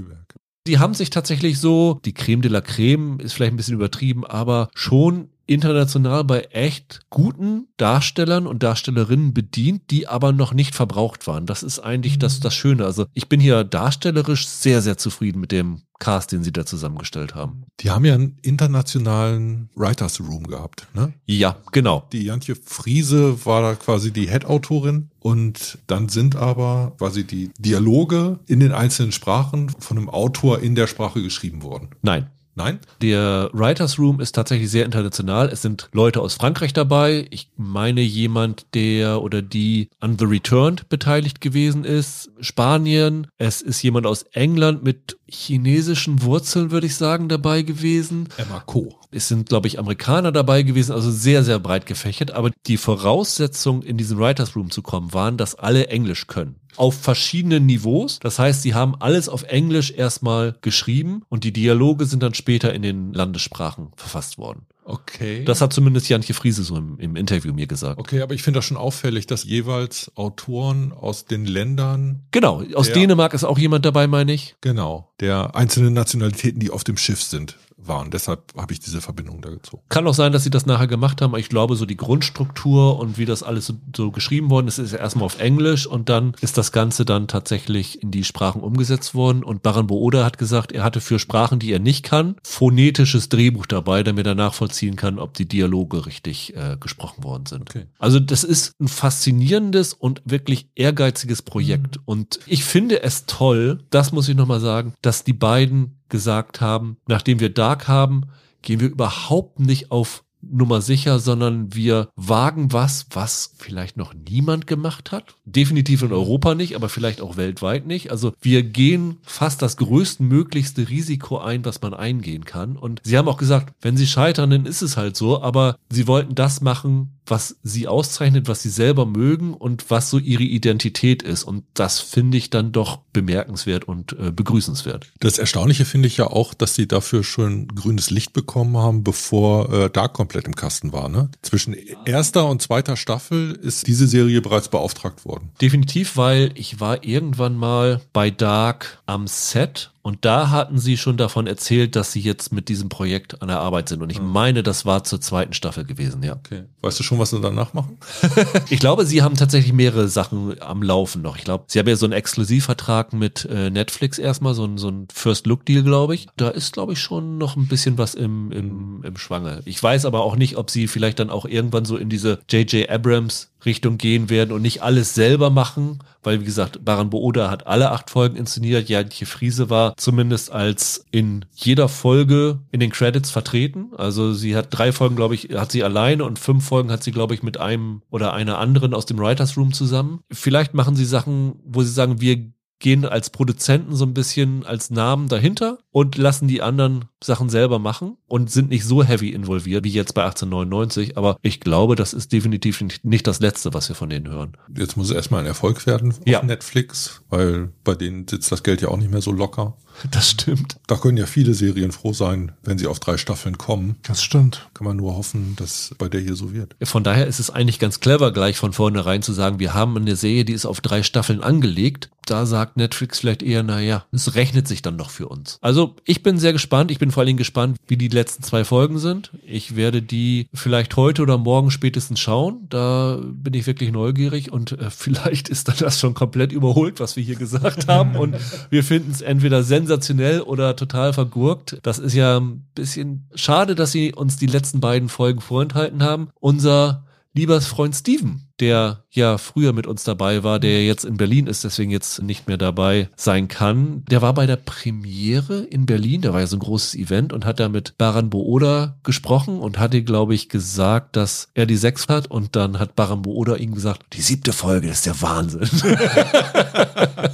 Die haben sich tatsächlich so, die Creme de la Creme ist vielleicht ein bisschen übertrieben, aber schon international bei echt guten Darstellern und Darstellerinnen bedient, die aber noch nicht verbraucht waren. Das ist eigentlich das, mhm. das Schöne. Also ich bin hier darstellerisch sehr, sehr zufrieden mit dem Cast, den sie da zusammengestellt haben. Die haben ja einen internationalen Writers Room gehabt, ne? Ja, genau. Die Jantje Friese war da quasi die Head-Autorin und dann sind aber quasi die Dialoge in den einzelnen Sprachen von einem Autor in der Sprache geschrieben worden. Nein. Nein? Der Writers Room ist tatsächlich sehr international. Es sind Leute aus Frankreich dabei. Ich meine jemand, der oder die an The Returned beteiligt gewesen ist. Spanien. Es ist jemand aus England mit chinesischen Wurzeln, würde ich sagen, dabei gewesen. Emma Co. Es sind, glaube ich, Amerikaner dabei gewesen, also sehr, sehr breit gefächert. Aber die Voraussetzung, in diesen Writers Room zu kommen, waren, dass alle Englisch können auf verschiedenen Niveaus. Das heißt, sie haben alles auf Englisch erstmal geschrieben und die Dialoge sind dann später in den Landessprachen verfasst worden. Okay. Das hat zumindest Janke Friese so im, im Interview mir gesagt. Okay, aber ich finde das schon auffällig, dass jeweils Autoren aus den Ländern. Genau, aus der, Dänemark ist auch jemand dabei, meine ich. Genau, der einzelnen Nationalitäten, die auf dem Schiff sind waren. Deshalb habe ich diese Verbindung da gezogen. Kann auch sein, dass sie das nachher gemacht haben, aber ich glaube, so die Grundstruktur und wie das alles so, so geschrieben worden ist, ist erstmal auf Englisch und dann ist das Ganze dann tatsächlich in die Sprachen umgesetzt worden. Und Baran Booda hat gesagt, er hatte für Sprachen, die er nicht kann, phonetisches Drehbuch dabei, damit er nachvollziehen kann, ob die Dialoge richtig äh, gesprochen worden sind. Okay. Also das ist ein faszinierendes und wirklich ehrgeiziges Projekt. Mhm. Und ich finde es toll, das muss ich nochmal sagen, dass die beiden gesagt haben, nachdem wir Dark haben, gehen wir überhaupt nicht auf Nummer sicher, sondern wir wagen was, was vielleicht noch niemand gemacht hat. Definitiv in Europa nicht, aber vielleicht auch weltweit nicht. Also wir gehen fast das größtmöglichste Risiko ein, was man eingehen kann. Und sie haben auch gesagt, wenn sie scheitern, dann ist es halt so, aber sie wollten das machen, was sie auszeichnet, was sie selber mögen und was so ihre Identität ist. Und das finde ich dann doch bemerkenswert und äh, begrüßenswert. Das Erstaunliche finde ich ja auch, dass sie dafür schon grünes Licht bekommen haben, bevor äh, Dark komplett im Kasten war. Ne? Zwischen erster und zweiter Staffel ist diese Serie bereits beauftragt worden. Definitiv, weil ich war irgendwann mal bei Dark am Set und da hatten sie schon davon erzählt, dass sie jetzt mit diesem Projekt an der Arbeit sind. Und ich meine, das war zur zweiten Staffel gewesen, ja. Okay. Weißt du schon, was sie danach machen? ich glaube, sie haben tatsächlich mehrere Sachen am Laufen noch. Ich glaube, sie haben ja so einen Exklusivvertrag mit äh, Netflix erstmal, so ein, so ein First-Look-Deal, glaube ich. Da ist, glaube ich, schon noch ein bisschen was im, im, im Schwange. Ich weiß aber auch nicht, ob sie vielleicht dann auch irgendwann so in diese J.J. Abrams Richtung gehen werden und nicht alles selber machen, weil wie gesagt, Baran Booda hat alle acht Folgen inszeniert. Jantje Friese war zumindest als in jeder Folge in den Credits vertreten. Also sie hat drei Folgen, glaube ich, hat sie alleine und fünf Folgen hat sie, glaube ich, mit einem oder einer anderen aus dem Writers Room zusammen. Vielleicht machen sie Sachen, wo sie sagen, wir gehen als Produzenten so ein bisschen als Namen dahinter und lassen die anderen Sachen selber machen und sind nicht so heavy involviert wie jetzt bei 1899. Aber ich glaube, das ist definitiv nicht das Letzte, was wir von denen hören. Jetzt muss es erstmal ein Erfolg werden auf ja. Netflix, weil bei denen sitzt das Geld ja auch nicht mehr so locker. Das stimmt. Da können ja viele Serien froh sein, wenn sie auf drei Staffeln kommen. Das stimmt. Kann man nur hoffen, dass bei der hier so wird. Von daher ist es eigentlich ganz clever, gleich von vornherein zu sagen, wir haben eine Serie, die ist auf drei Staffeln angelegt. Da sagt Netflix vielleicht eher, naja, es rechnet sich dann doch für uns. Also ich bin sehr gespannt. Ich bin vor allen Dingen gespannt, wie die letzten zwei Folgen sind. Ich werde die vielleicht heute oder morgen spätestens schauen. Da bin ich wirklich neugierig und äh, vielleicht ist dann das schon komplett überholt, was wir hier gesagt haben. Und wir finden es entweder sensationell sensationell oder total vergurkt. Das ist ja ein bisschen schade, dass sie uns die letzten beiden Folgen vorenthalten haben. Unser lieber Freund Steven, der ja früher mit uns dabei war, der jetzt in Berlin ist, deswegen jetzt nicht mehr dabei sein kann, der war bei der Premiere in Berlin, da war ja so ein großes Event und hat da mit Baran Booda gesprochen und hatte, glaube ich, gesagt, dass er die sechs hat und dann hat Baran Booda ihm gesagt, die siebte Folge ist der Wahnsinn.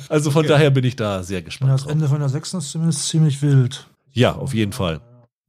also von daher bin ich da sehr gespannt. Ja, das. Ende von der sechsten ist zumindest ziemlich wild. Ja, auf jeden Fall.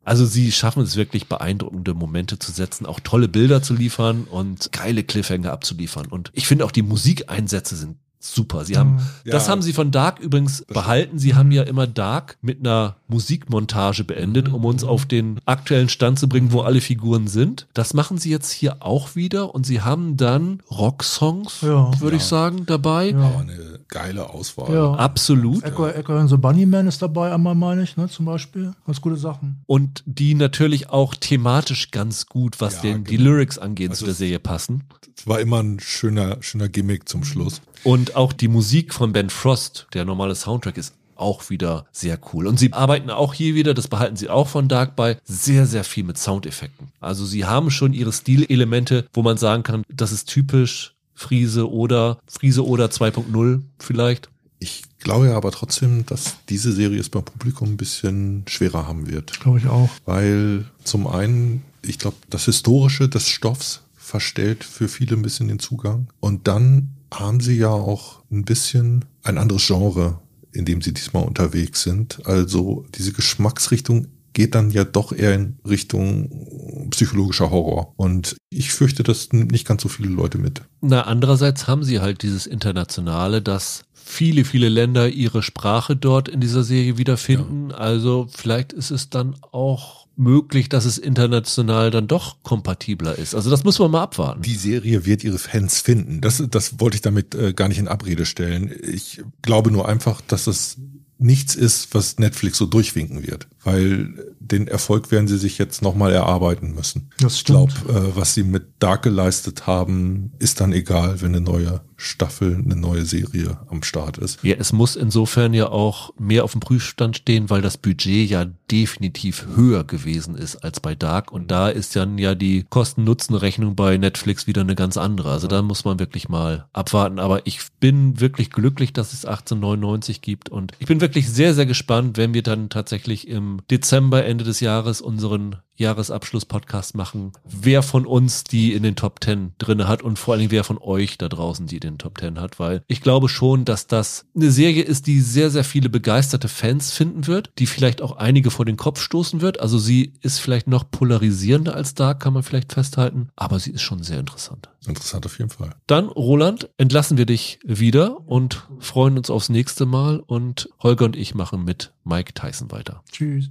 Also sie schaffen es wirklich beeindruckende Momente zu setzen, auch tolle Bilder zu liefern und geile Cliffhanger abzuliefern. Und ich finde auch die Musikeinsätze sind super. Sie haben, Ja. das haben sie von Dark übrigens behalten. Sie haben ja immer Dark mit einer Musikmontage beendet, um uns auf den aktuellen Stand zu bringen, wo alle Figuren sind. Das machen sie jetzt hier auch wieder und sie haben dann Rocksongs, Ja. würde ich Ja. sagen, dabei. Ja. Aber eine geile Auswahl. Ja. Absolut. Echo, Echo and the Bunnyman ist dabei, einmal meine ich, ne, zum Beispiel. Ganz gute Sachen. Und die natürlich auch thematisch ganz gut, was Ja, den, die genau. Lyrics angeht, Also zu der Serie passen. Es war immer ein schöner, schöner Gimmick zum Schluss. Und auch die Musik von Ben Frost, der normale Soundtrack, ist auch wieder sehr cool. Und sie arbeiten auch hier wieder, das behalten sie auch von Dark bei, sehr, sehr viel mit Soundeffekten. Also sie haben schon ihre Stilelemente, wo man sagen kann, das ist typisch Friese oder Friese oder 2.0 vielleicht. Ich glaube ja aber trotzdem, dass diese Serie es beim Publikum ein bisschen schwerer haben wird. Glaube ich auch. Weil zum einen, ich glaube, das Historische des Stoffs verstellt für viele ein bisschen den Zugang. Und dann haben sie ja auch ein bisschen ein anderes Genre, in dem sie diesmal unterwegs sind. Also diese Geschmacksrichtung geht dann ja doch eher in Richtung psychologischer Horror. Und ich fürchte, das nimmt nicht ganz so viele Leute mit. Na, andererseits haben sie halt dieses Internationale, dass viele, viele Länder ihre Sprache dort in dieser Serie wiederfinden. Also vielleicht ist es dann auch möglich, dass es international dann doch kompatibler ist. Also das muss man mal abwarten. Die Serie wird ihre Fans finden. Das, das wollte ich damit äh, gar nicht in Abrede stellen. Ich glaube nur einfach, dass es nichts ist, was Netflix so durchwinken wird. Weil den Erfolg werden sie sich jetzt nochmal erarbeiten müssen. Das Ich glaube, stimmt. äh, was sie mit Dark geleistet haben, ist dann egal, wenn eine neue Staffel, eine neue Serie am Start ist. Ja, es muss insofern ja auch mehr auf dem Prüfstand stehen, weil das Budget ja definitiv höher gewesen ist als bei Dark. Und da ist dann ja die Kosten-Nutzen-Rechnung bei Netflix wieder eine ganz andere. Also da muss man wirklich mal abwarten. Aber ich bin wirklich glücklich, dass es 1899 gibt. Und ich bin wirklich sehr, sehr gespannt, wenn wir dann tatsächlich im Dezember, Ende des Jahres unseren Jahresabschluss-Podcast machen, wer von uns die in den Top 10 drinne hat und vor allen Dingen wer von euch da draußen die in den Top 10 hat, weil ich glaube schon, dass das eine Serie ist, die sehr, sehr viele begeisterte Fans finden wird, die vielleicht auch einige vor den Kopf stoßen wird. Also sie ist vielleicht noch polarisierender als Dark, kann man vielleicht festhalten, aber sie ist schon sehr interessant. Interessant auf jeden Fall. Dann, Roland, entlassen wir dich wieder und freuen uns aufs nächste Mal und Holger und ich machen mit Mike Tyson weiter. Tschüss.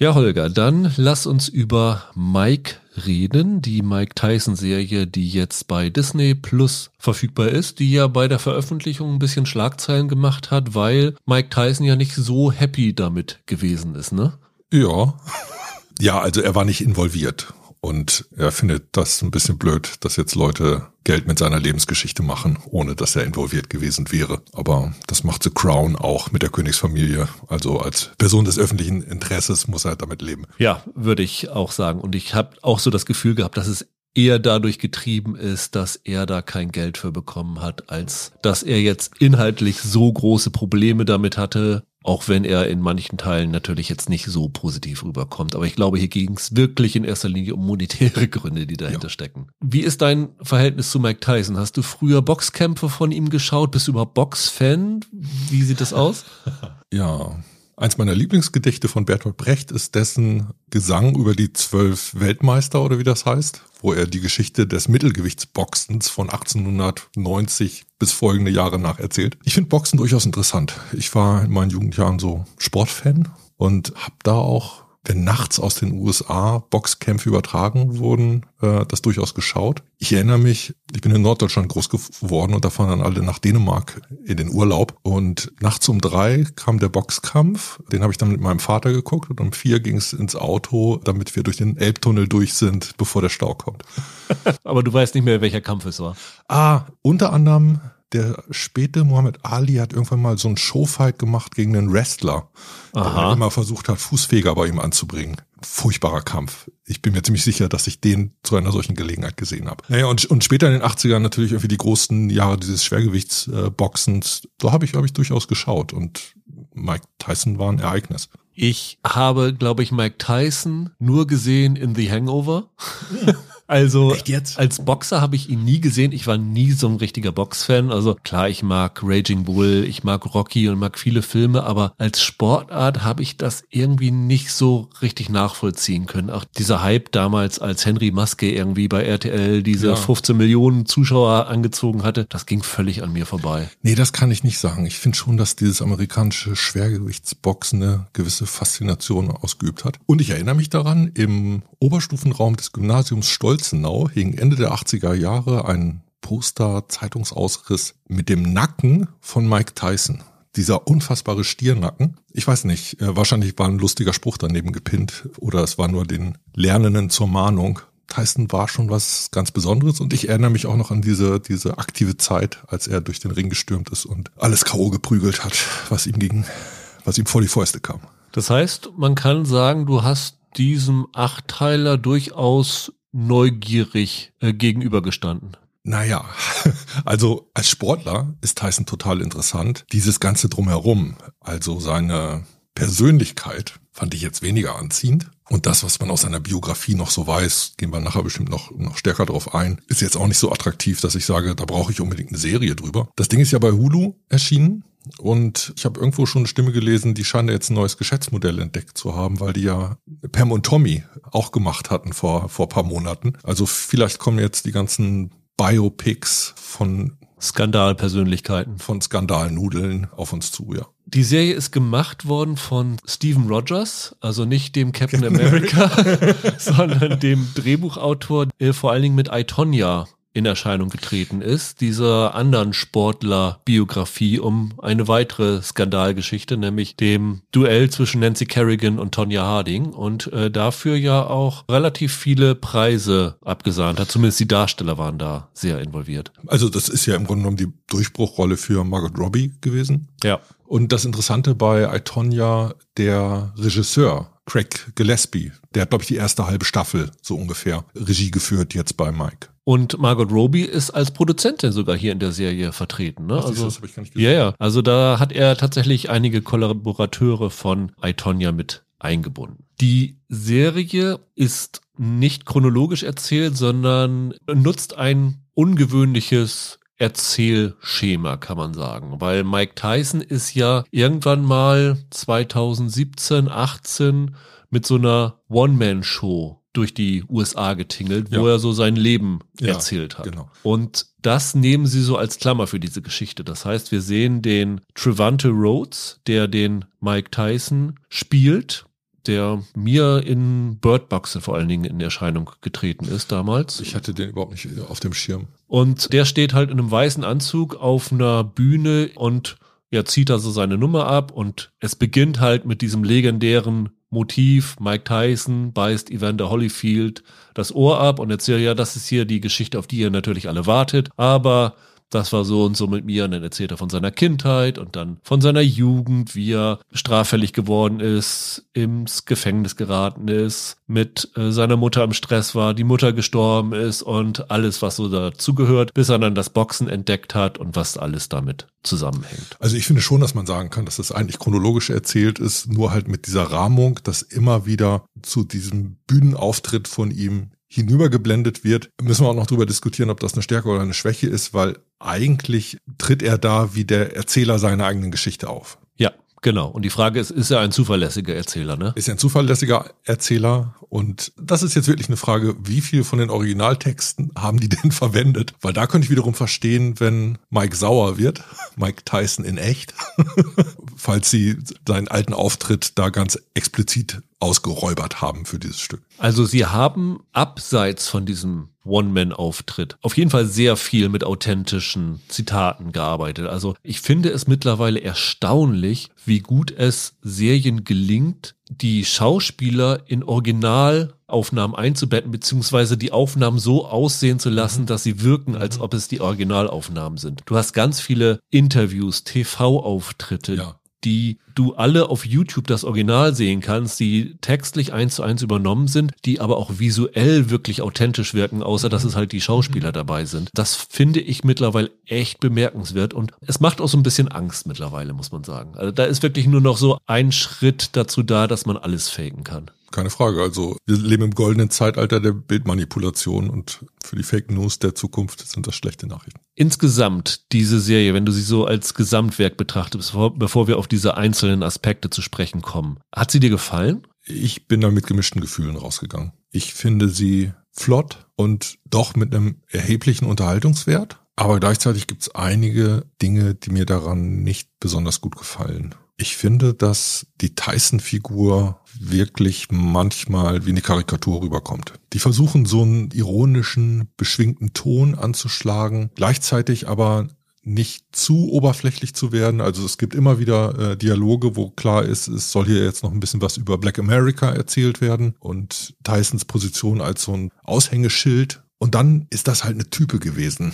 Ja, Holger, dann lass uns über Mike reden, die Mike Tyson Serie, die jetzt bei Disney Plus verfügbar ist, die ja bei der Veröffentlichung ein bisschen Schlagzeilen gemacht hat, weil Mike Tyson ja nicht so happy damit gewesen ist, ne? Ja. Ja, also er war nicht involviert. Und er findet das ein bisschen blöd, dass jetzt Leute Geld mit seiner Lebensgeschichte machen, ohne dass er involviert gewesen wäre. Aber das macht The Crown auch mit der Königsfamilie. Also als Person des öffentlichen Interesses muss er damit leben. Ja, würde ich auch sagen. Und ich habe auch so das Gefühl gehabt, dass es eher dadurch getrieben ist, dass er da kein Geld für bekommen hat, als dass er jetzt inhaltlich so große Probleme damit hatte, auch wenn er in manchen Teilen natürlich jetzt nicht so positiv rüberkommt. Aber ich glaube, hier ging es wirklich in erster Linie um monetäre Gründe, die dahinter Ja. stecken. Wie ist dein Verhältnis zu Mike Tyson? Hast du früher Boxkämpfe von ihm geschaut? Bist du überhaupt Boxfan? Wie sieht das aus? Ja. Eins meiner Lieblingsgedichte von Bertolt Brecht ist dessen Gesang über die zwölf Weltmeister oder wie das heißt, wo er die Geschichte des Mittelgewichtsboxens von 1890 bis folgende Jahre nach erzählt. Ich finde Boxen durchaus interessant. Ich war in meinen Jugendjahren so Sportfan und habe da auch, wenn nachts aus den USA Boxkämpfe übertragen wurden, äh, das durchaus geschaut. Ich erinnere mich, ich bin in Norddeutschland groß geworden und da fahren dann alle nach Dänemark in den Urlaub und nachts um drei kam der Boxkampf, den habe ich dann mit meinem Vater geguckt und um vier ging es ins Auto, damit wir durch den Elbtunnel durch sind, bevor der Stau kommt. Aber du weißt nicht mehr, welcher Kampf es war. Ah, unter anderem der späte Muhammad Ali hat irgendwann mal so einen Showfight gemacht gegen einen Wrestler, Aha. der immer versucht hat, Fußfeger bei ihm anzubringen. furchtbarer Kampf. Ich bin mir ziemlich sicher, dass ich den zu einer solchen Gelegenheit gesehen habe. Naja, und, und später in den 80ern natürlich irgendwie die großen Jahre dieses Schwergewichtsboxens, äh, da habe ich, habe ich durchaus geschaut und Mike Tyson war ein Ereignis. Ich habe, glaube ich, Mike Tyson nur gesehen in The Hangover. Also als Boxer habe ich ihn nie gesehen. Ich war nie so ein richtiger Boxfan. Also klar, ich mag Raging Bull, ich mag Rocky und mag viele Filme, aber als Sportart habe ich das irgendwie nicht so richtig nachvollziehen können. Auch dieser Hype damals, als Henry Maske irgendwie bei RTL diese ja. 15 Millionen Zuschauer angezogen hatte, das ging völlig an mir vorbei. Nee, das kann ich nicht sagen. Ich finde schon, dass dieses amerikanische Schwergewichtsboxen eine gewisse Faszination ausgeübt hat. Und ich erinnere mich daran, im Oberstufenraum des Gymnasiums Stolz Holzenau hing Ende der 80er Jahre ein Poster, Zeitungsausriss mit dem Nacken von Mike Tyson. Dieser unfassbare Stiernacken. Ich weiß nicht, äh, wahrscheinlich war ein lustiger Spruch daneben gepinnt oder es war nur den Lernenden zur Mahnung. Tyson war schon was ganz Besonderes und ich erinnere mich auch noch an diese, diese aktive Zeit, als er durch den Ring gestürmt ist und alles K.O. geprügelt hat, was ihm gegen, was ihm vor die Fäuste kam. Das heißt, man kann sagen, du hast diesem Achtteiler durchaus neugierig äh, gegenübergestanden? Naja, also als Sportler ist Tyson total interessant. Dieses Ganze drumherum, also seine Persönlichkeit, fand ich jetzt weniger anziehend. Und das, was man aus seiner Biografie noch so weiß, gehen wir nachher bestimmt noch, noch stärker drauf ein, ist jetzt auch nicht so attraktiv, dass ich sage, da brauche ich unbedingt eine Serie drüber. Das Ding ist ja bei Hulu erschienen. Und ich habe irgendwo schon eine Stimme gelesen, die scheinen jetzt ein neues Geschäftsmodell entdeckt zu haben, weil die ja Pam und Tommy auch gemacht hatten vor, vor paar Monaten. Also vielleicht kommen jetzt die ganzen Biopics von Skandalpersönlichkeiten. Von Skandalnudeln auf uns zu, ja. Die Serie ist gemacht worden von Steven Rogers, also nicht dem Captain America, sondern dem Drehbuchautor, äh, vor allen Dingen mit I, Tonya in Erscheinung getreten ist, dieser anderen Sportler-Biografie um eine weitere Skandalgeschichte, nämlich dem Duell zwischen Nancy Kerrigan und Tonya Harding und äh, dafür ja auch relativ viele Preise abgesahnt hat. Zumindest die Darsteller waren da sehr involviert. Also das ist ja im Grunde genommen die Durchbruchrolle für Margot Robbie gewesen. Ja. Und das Interessante bei I, Tonya, der Regisseur Craig Gillespie, der hat, glaube ich, die erste halbe Staffel so ungefähr Regie geführt jetzt bei Mike. Und Margot Robbie ist als Produzentin sogar hier in der Serie vertreten. Ne? Ach, also, das habe ich gar nicht gesehen. Ja, ja. Also da hat er tatsächlich einige Kollaborateure von Itonia mit eingebunden. Die Serie ist nicht chronologisch erzählt, sondern nutzt ein ungewöhnliches Erzählschema, kann man sagen. Weil Mike Tyson ist ja irgendwann mal 2017, 18 mit so einer One-Man-Show durch die USA getingelt, wo ja. er so sein Leben ja, erzählt hat. Genau. Und das nehmen sie so als Klammer für diese Geschichte. Das heißt, wir sehen den Trevante Rhodes, der den Mike Tyson spielt, der mir in Bird Box vor allen Dingen in Erscheinung getreten ist damals. Ich hatte den überhaupt nicht auf dem Schirm. Und der steht halt in einem weißen Anzug auf einer Bühne und er zieht also seine Nummer ab und es beginnt halt mit diesem legendären Motiv, Mike Tyson beißt Evander Holyfield das Ohr ab und erzählt, ja, das ist hier die Geschichte, auf die ihr natürlich alle wartet, aber das war so und so mit mir. Und dann erzählt er von seiner Kindheit und dann von seiner Jugend, wie er straffällig geworden ist, ins Gefängnis geraten ist, mit äh, seiner Mutter im Stress war, die Mutter gestorben ist und alles, was so dazugehört, bis er dann das Boxen entdeckt hat und was alles damit zusammenhängt. Also ich finde schon, dass man sagen kann, dass das eigentlich chronologisch erzählt ist, nur halt mit dieser Rahmung, dass immer wieder zu diesem Bühnenauftritt von ihm hinübergeblendet wird, müssen wir auch noch darüber diskutieren, ob das eine Stärke oder eine Schwäche ist, weil eigentlich tritt er da wie der Erzähler seiner eigenen Geschichte auf. Ja, genau. Und die Frage ist, ist er ein zuverlässiger Erzähler, ne? Ist er ein zuverlässiger Erzähler? Und das ist jetzt wirklich eine Frage, wie viel von den Originaltexten haben die denn verwendet? Weil da könnte ich wiederum verstehen, wenn Mike sauer wird, Mike Tyson in echt, falls sie seinen alten Auftritt da ganz explizit ausgeräubert haben für dieses Stück. Also sie haben abseits von diesem One-Man-Auftritt auf jeden Fall sehr viel mit authentischen Zitaten gearbeitet. Also ich finde es mittlerweile erstaunlich, wie gut es Serien gelingt, die Schauspieler in Originalaufnahmen einzubetten, beziehungsweise die Aufnahmen so aussehen zu lassen, dass sie wirken, als ob es die Originalaufnahmen sind. Du hast ganz viele Interviews, TV-Auftritte, ja die du alle auf YouTube das Original sehen kannst, die textlich eins zu eins übernommen sind, die aber auch visuell wirklich authentisch wirken, außer dass es halt die Schauspieler dabei sind. Das finde ich mittlerweile echt bemerkenswert und es macht auch so ein bisschen Angst mittlerweile, muss man sagen. Also da ist wirklich nur noch so ein Schritt dazu da, dass man alles faken kann. Keine Frage. Also wir leben im goldenen Zeitalter der Bildmanipulation und für die Fake News der Zukunft sind das schlechte Nachrichten. Insgesamt diese Serie, wenn du sie so als Gesamtwerk betrachtest, bevor, bevor wir auf diese einzelnen Aspekte zu sprechen kommen, hat sie dir gefallen? Ich bin da mit gemischten Gefühlen rausgegangen. Ich finde sie flott und doch mit einem erheblichen Unterhaltungswert. Aber gleichzeitig gibt es einige Dinge, die mir daran nicht besonders gut gefallen. Ich finde, dass die Tyson-Figur wirklich manchmal wie eine Karikatur rüberkommt. Die versuchen so einen ironischen, beschwingten Ton anzuschlagen, gleichzeitig aber nicht zu oberflächlich zu werden. Also es gibt immer wieder äh, Dialoge, wo klar ist, es soll hier jetzt noch ein bisschen was über Black America erzählt werden und Tysons Position als so ein Aushängeschild. Und dann ist das halt eine Type gewesen.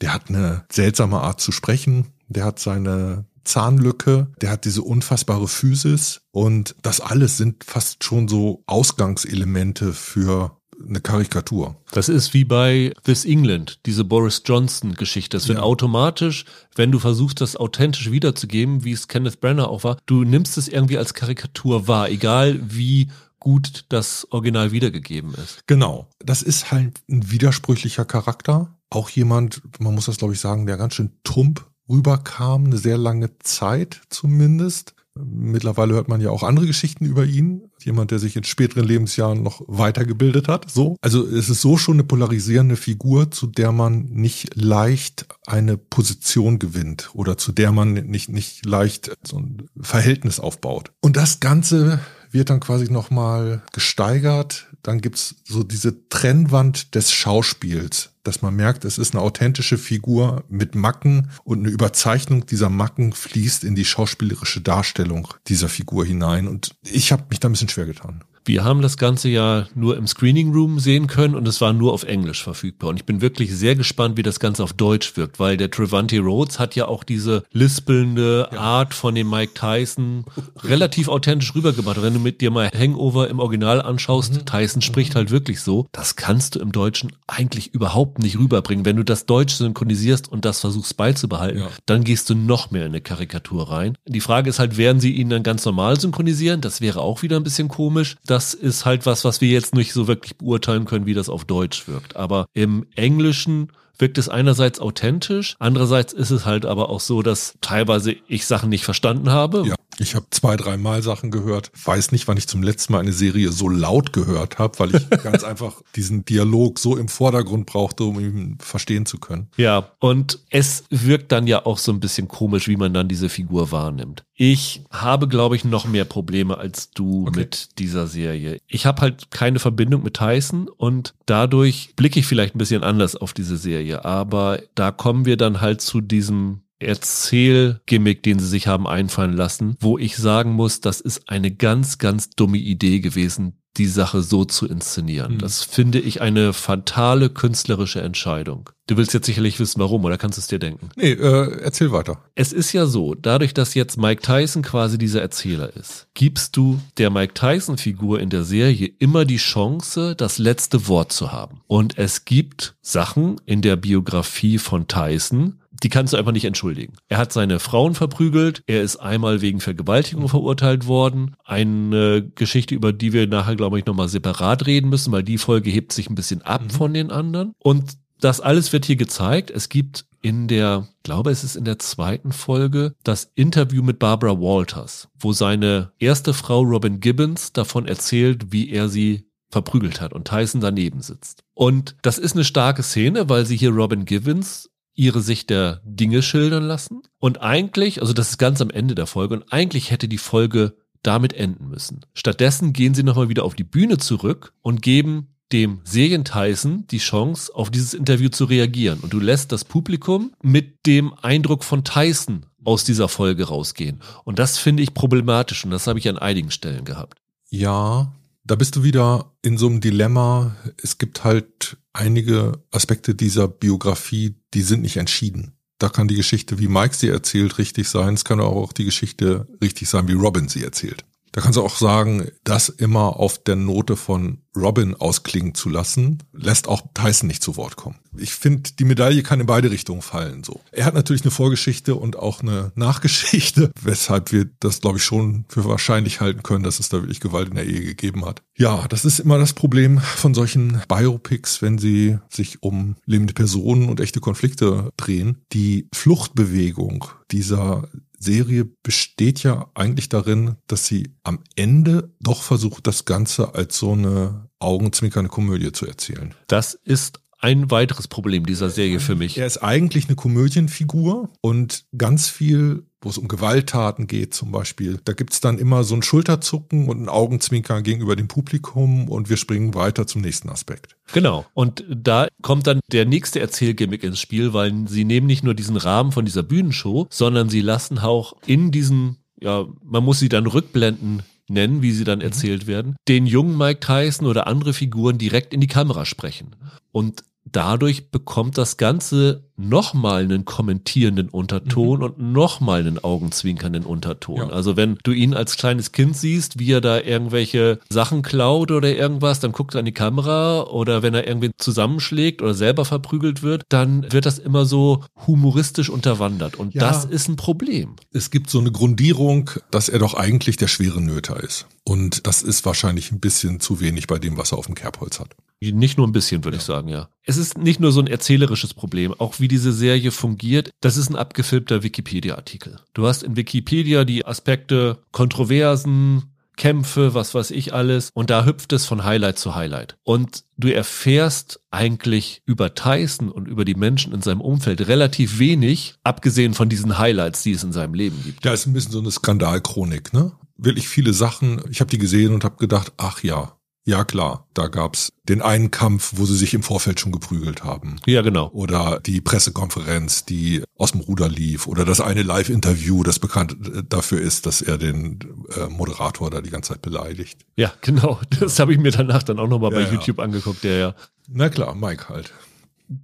Der hat eine seltsame Art zu sprechen. Der hat seine Zahnlücke, der hat diese unfassbare Physis und das alles sind fast schon so Ausgangselemente für eine Karikatur. Das ist wie bei This England, diese Boris Johnson Geschichte. Es wird ja. automatisch, wenn du versuchst, das authentisch wiederzugeben, wie es Kenneth Brenner auch war, du nimmst es irgendwie als Karikatur wahr, egal wie gut das Original wiedergegeben ist. Genau. Das ist halt ein widersprüchlicher Charakter. Auch jemand, man muss das glaube ich sagen, der ganz schön tump rüberkam, eine sehr lange Zeit zumindest. Mittlerweile hört man ja auch andere Geschichten über ihn. Jemand, der sich in späteren Lebensjahren noch weitergebildet hat. So. Also es ist so schon eine polarisierende Figur, zu der man nicht leicht eine Position gewinnt oder zu der man nicht, nicht leicht so ein Verhältnis aufbaut. Und das Ganze wird dann quasi nochmal gesteigert. Dann gibt's so diese Trennwand des Schauspiels dass man merkt, es ist eine authentische Figur mit Macken und eine Überzeichnung dieser Macken fließt in die schauspielerische Darstellung dieser Figur hinein. Und ich habe mich da ein bisschen schwer getan. Wir haben das Ganze ja nur im Screening Room sehen können und es war nur auf Englisch verfügbar. Und ich bin wirklich sehr gespannt, wie das Ganze auf Deutsch wirkt, weil der Trevante Rhodes hat ja auch diese lispelnde ja. Art von dem Mike Tyson relativ authentisch rübergebracht. Wenn du mit dir mal Hangover im Original anschaust, mhm. Tyson spricht mhm. halt wirklich so. Das kannst du im Deutschen eigentlich überhaupt nicht rüberbringen. Wenn du das Deutsch synchronisierst und das versuchst beizubehalten, ja. dann gehst du noch mehr in eine Karikatur rein. Die Frage ist halt, werden sie ihn dann ganz normal synchronisieren? Das wäre auch wieder ein bisschen komisch. Da das ist halt was, was wir jetzt nicht so wirklich beurteilen können, wie das auf Deutsch wirkt. Aber im Englischen wirkt es einerseits authentisch, andererseits ist es halt aber auch so, dass teilweise ich Sachen nicht verstanden habe. Ja. Ich habe zwei, dreimal Sachen gehört. Weiß nicht, wann ich zum letzten Mal eine Serie so laut gehört habe, weil ich ganz einfach diesen Dialog so im Vordergrund brauchte, um ihn verstehen zu können. Ja, und es wirkt dann ja auch so ein bisschen komisch, wie man dann diese Figur wahrnimmt. Ich habe, glaube ich, noch mehr Probleme als du okay. mit dieser Serie. Ich habe halt keine Verbindung mit Tyson und dadurch blicke ich vielleicht ein bisschen anders auf diese Serie. Aber da kommen wir dann halt zu diesem Erzählgimmick, den sie sich haben einfallen lassen, wo ich sagen muss, das ist eine ganz, ganz dumme Idee gewesen, die Sache so zu inszenieren. Mhm. Das finde ich eine fatale künstlerische Entscheidung. Du willst jetzt sicherlich wissen, warum, oder kannst du es dir denken? Nee, äh, erzähl weiter. Es ist ja so, dadurch, dass jetzt Mike Tyson quasi dieser Erzähler ist, gibst du der Mike Tyson-Figur in der Serie immer die Chance, das letzte Wort zu haben. Und es gibt Sachen in der Biografie von Tyson, die kannst du einfach nicht entschuldigen. Er hat seine Frauen verprügelt, er ist einmal wegen Vergewaltigung verurteilt worden. Eine Geschichte, über die wir nachher, glaube ich, nochmal separat reden müssen, weil die Folge hebt sich ein bisschen ab mhm. von den anderen. Und das alles wird hier gezeigt. Es gibt in der, glaube es ist in der zweiten Folge, das Interview mit Barbara Walters, wo seine erste Frau Robin Gibbons davon erzählt, wie er sie verprügelt hat und Tyson daneben sitzt. Und das ist eine starke Szene, weil sie hier Robin Gibbons ihre Sicht der Dinge schildern lassen. Und eigentlich, also das ist ganz am Ende der Folge, und eigentlich hätte die Folge damit enden müssen. Stattdessen gehen sie nochmal wieder auf die Bühne zurück und geben dem Serien Tyson die Chance, auf dieses Interview zu reagieren. Und du lässt das Publikum mit dem Eindruck von Tyson aus dieser Folge rausgehen. Und das finde ich problematisch und das habe ich an einigen Stellen gehabt. Ja, da bist du wieder in so einem Dilemma. Es gibt halt einige Aspekte dieser Biografie, die sind nicht entschieden. Da kann die Geschichte, wie Mike sie erzählt, richtig sein. Es kann auch die Geschichte richtig sein, wie Robin sie erzählt. Da kannst du auch sagen, das immer auf der Note von Robin ausklingen zu lassen, lässt auch Tyson nicht zu Wort kommen. Ich finde, die Medaille kann in beide Richtungen fallen. So, er hat natürlich eine Vorgeschichte und auch eine Nachgeschichte, weshalb wir das, glaube ich, schon für wahrscheinlich halten können, dass es da wirklich Gewalt in der Ehe gegeben hat. Ja, das ist immer das Problem von solchen Biopics, wenn sie sich um lebende Personen und echte Konflikte drehen. Die Fluchtbewegung dieser Serie besteht ja eigentlich darin, dass sie am Ende doch versucht, das Ganze als so eine augenzwinkernde Komödie zu erzählen. Das ist ein weiteres Problem dieser Serie für mich. Er ist eigentlich eine Komödienfigur und ganz viel wo es um Gewalttaten geht zum Beispiel. Da gibt's dann immer so ein Schulterzucken und ein Augenzwinkern gegenüber dem Publikum und wir springen weiter zum nächsten Aspekt. Genau. Und da kommt dann der nächste Erzählgimmick ins Spiel, weil sie nehmen nicht nur diesen Rahmen von dieser Bühnenshow, sondern sie lassen auch in diesen, ja, man muss sie dann rückblenden nennen, wie sie dann mhm. erzählt werden, den jungen Mike Tyson oder andere Figuren direkt in die Kamera sprechen. Und dadurch bekommt das Ganze nochmal einen kommentierenden Unterton mhm. und nochmal einen augenzwinkernden Unterton. Ja. Also wenn du ihn als kleines Kind siehst, wie er da irgendwelche Sachen klaut oder irgendwas, dann guckt er an die Kamera oder wenn er irgendwie zusammenschlägt oder selber verprügelt wird, dann wird das immer so humoristisch unterwandert und ja. das ist ein Problem. Es gibt so eine Grundierung, dass er doch eigentlich der schwere Nöter ist. Und das ist wahrscheinlich ein bisschen zu wenig bei dem, was er auf dem Kerbholz hat. Nicht nur ein bisschen, würde ja. ich sagen, ja. Es ist nicht nur so ein erzählerisches Problem, auch wie diese Serie fungiert. Das ist ein abgefilmter Wikipedia-Artikel. Du hast in Wikipedia die Aspekte Kontroversen, Kämpfe, was weiß ich alles. Und da hüpft es von Highlight zu Highlight. Und du erfährst eigentlich über Tyson und über die Menschen in seinem Umfeld relativ wenig, abgesehen von diesen Highlights, die es in seinem Leben gibt. Da ist ein bisschen so eine Skandalchronik, ne? Wirklich viele Sachen. Ich habe die gesehen und habe gedacht, ach ja, ja klar, da gab's den einen Kampf, wo sie sich im Vorfeld schon geprügelt haben. Ja, genau. Oder die Pressekonferenz, die aus dem Ruder lief. Oder das eine Live-Interview, das bekannt äh, dafür ist, dass er den äh, Moderator da die ganze Zeit beleidigt. Ja, genau. Das habe ich mir danach dann auch nochmal ja, bei YouTube angeguckt, der ja. Na klar, Mike halt.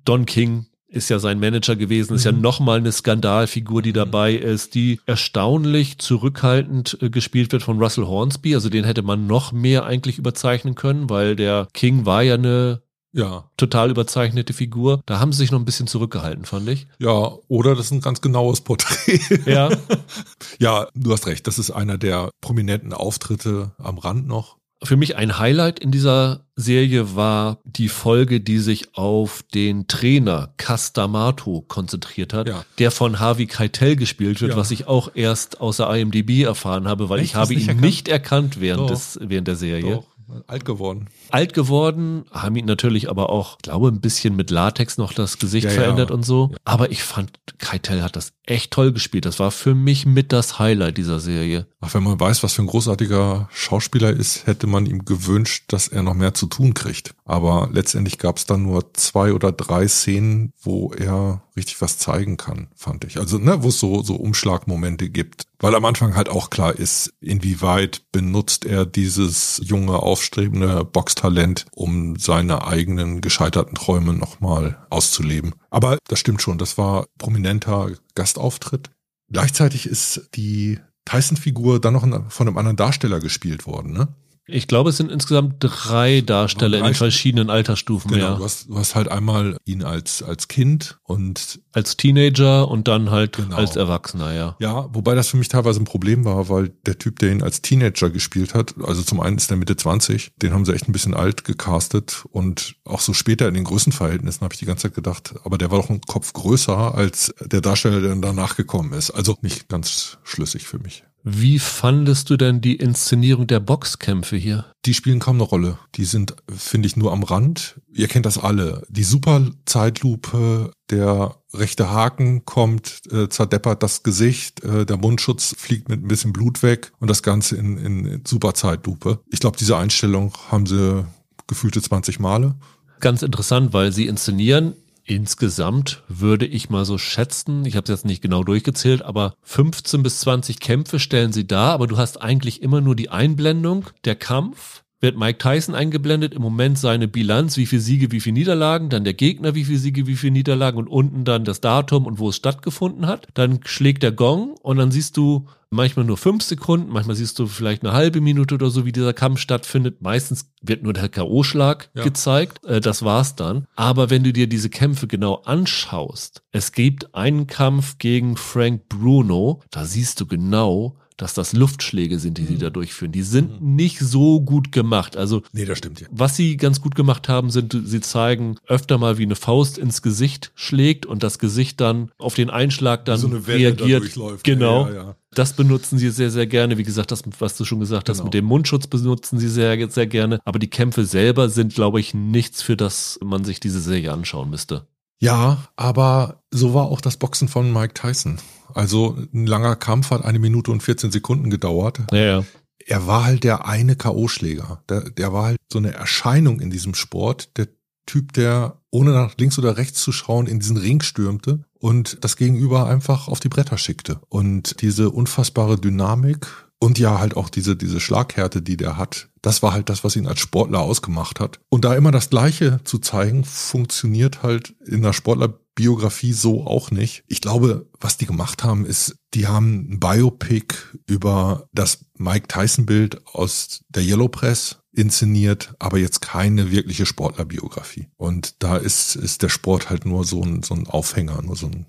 Don King ist ja sein Manager gewesen, ist mhm. ja nochmal eine Skandalfigur, die dabei ist, die erstaunlich zurückhaltend äh, gespielt wird von Russell Hornsby. Also den hätte man noch mehr eigentlich überzeichnen können, weil der King war ja eine ja. total überzeichnete Figur. Da haben sie sich noch ein bisschen zurückgehalten, fand ich. Ja, oder das ist ein ganz genaues Porträt. Ja. ja, du hast recht. Das ist einer der prominenten Auftritte am Rand noch. Für mich ein Highlight in dieser Serie war die Folge, die sich auf den Trainer Castamato konzentriert hat, ja. der von Harvey Keitel gespielt wird, ja. was ich auch erst außer IMDb erfahren habe, weil Echt? ich habe ihn erkannt? nicht erkannt während, des, während der Serie. Doch. Alt geworden. Alt geworden, haben ihn natürlich aber auch, glaube ein bisschen mit Latex noch das Gesicht ja, verändert ja. und so. Aber ich fand, Keitel hat das echt toll gespielt. Das war für mich mit das Highlight dieser Serie. Ach, wenn man weiß, was für ein großartiger Schauspieler ist, hätte man ihm gewünscht, dass er noch mehr zu tun kriegt. Aber letztendlich gab es dann nur zwei oder drei Szenen, wo er richtig was zeigen kann, fand ich. Also, ne, wo es so, so Umschlagmomente gibt. Weil am Anfang halt auch klar ist, inwieweit benutzt er dieses junge, aufstrebende Boxtalent, um seine eigenen gescheiterten Träume nochmal auszuleben. Aber das stimmt schon, das war prominenter Gastauftritt. Gleichzeitig ist die Tyson-Figur dann noch von einem anderen Darsteller gespielt worden, ne? Ich glaube, es sind insgesamt drei Darsteller drei in verschiedenen Altersstufen. Genau, ja. du, hast, du hast halt einmal ihn als, als Kind und als Teenager und dann halt genau. als Erwachsener, ja. Ja, wobei das für mich teilweise ein Problem war, weil der Typ, der ihn als Teenager gespielt hat, also zum einen ist der Mitte 20, den haben sie echt ein bisschen alt gecastet und auch so später in den Größenverhältnissen habe ich die ganze Zeit gedacht, aber der war doch ein Kopf größer als der Darsteller, der danach gekommen ist. Also nicht ganz schlüssig für mich. Wie fandest du denn die Inszenierung der Boxkämpfe hier? Die spielen kaum eine Rolle. Die sind, finde ich, nur am Rand. Ihr kennt das alle. Die super Zeitlupe, der rechte Haken kommt, äh, zerdeppert das Gesicht, äh, der Mundschutz fliegt mit ein bisschen Blut weg und das Ganze in, in super Zeitlupe. Ich glaube, diese Einstellung haben sie gefühlte 20 Male. Ganz interessant, weil sie inszenieren Insgesamt würde ich mal so schätzen, ich habe es jetzt nicht genau durchgezählt, aber 15 bis 20 Kämpfe stellen sie dar, aber du hast eigentlich immer nur die Einblendung, der Kampf, wird Mike Tyson eingeblendet, im Moment seine Bilanz, wie viele Siege, wie viele Niederlagen, dann der Gegner, wie viele Siege, wie viele Niederlagen und unten dann das Datum und wo es stattgefunden hat. Dann schlägt der Gong und dann siehst du manchmal nur fünf Sekunden, manchmal siehst du vielleicht eine halbe Minute oder so, wie dieser Kampf stattfindet. Meistens wird nur der K.O.-Schlag ja. gezeigt. Äh, das war's dann. Aber wenn du dir diese Kämpfe genau anschaust, es gibt einen Kampf gegen Frank Bruno, da siehst du genau, dass das Luftschläge sind, die sie da durchführen. Die sind mhm. nicht so gut gemacht. Also, nee, das stimmt ja. Was sie ganz gut gemacht haben, sind, sie zeigen öfter mal, wie eine Faust ins Gesicht schlägt und das Gesicht dann auf den Einschlag dann so reagiert. Genau. Ja, ja. Das benutzen sie sehr, sehr gerne. Wie gesagt, das, was du schon gesagt hast, genau. mit dem Mundschutz benutzen sie sehr, sehr gerne. Aber die Kämpfe selber sind, glaube ich, nichts, für das man sich diese Serie anschauen müsste. Ja, aber so war auch das Boxen von Mike Tyson. Also ein langer Kampf hat eine Minute und 14 Sekunden gedauert. Ja, ja. Er war halt der eine K.O.-Schläger. Der, der war halt so eine Erscheinung in diesem Sport. Der Typ, der ohne nach links oder rechts zu schauen in diesen Ring stürmte und das Gegenüber einfach auf die Bretter schickte. Und diese unfassbare Dynamik und ja halt auch diese, diese Schlaghärte, die der hat, das war halt das, was ihn als Sportler ausgemacht hat. Und da immer das Gleiche zu zeigen, funktioniert halt in der Sportler Biografie so auch nicht. Ich glaube, was die gemacht haben, ist, die haben ein Biopic über das Mike Tyson Bild aus der Yellow Press inszeniert, aber jetzt keine wirkliche Sportlerbiografie. Und da ist, ist der Sport halt nur so ein, so ein Aufhänger, nur so ein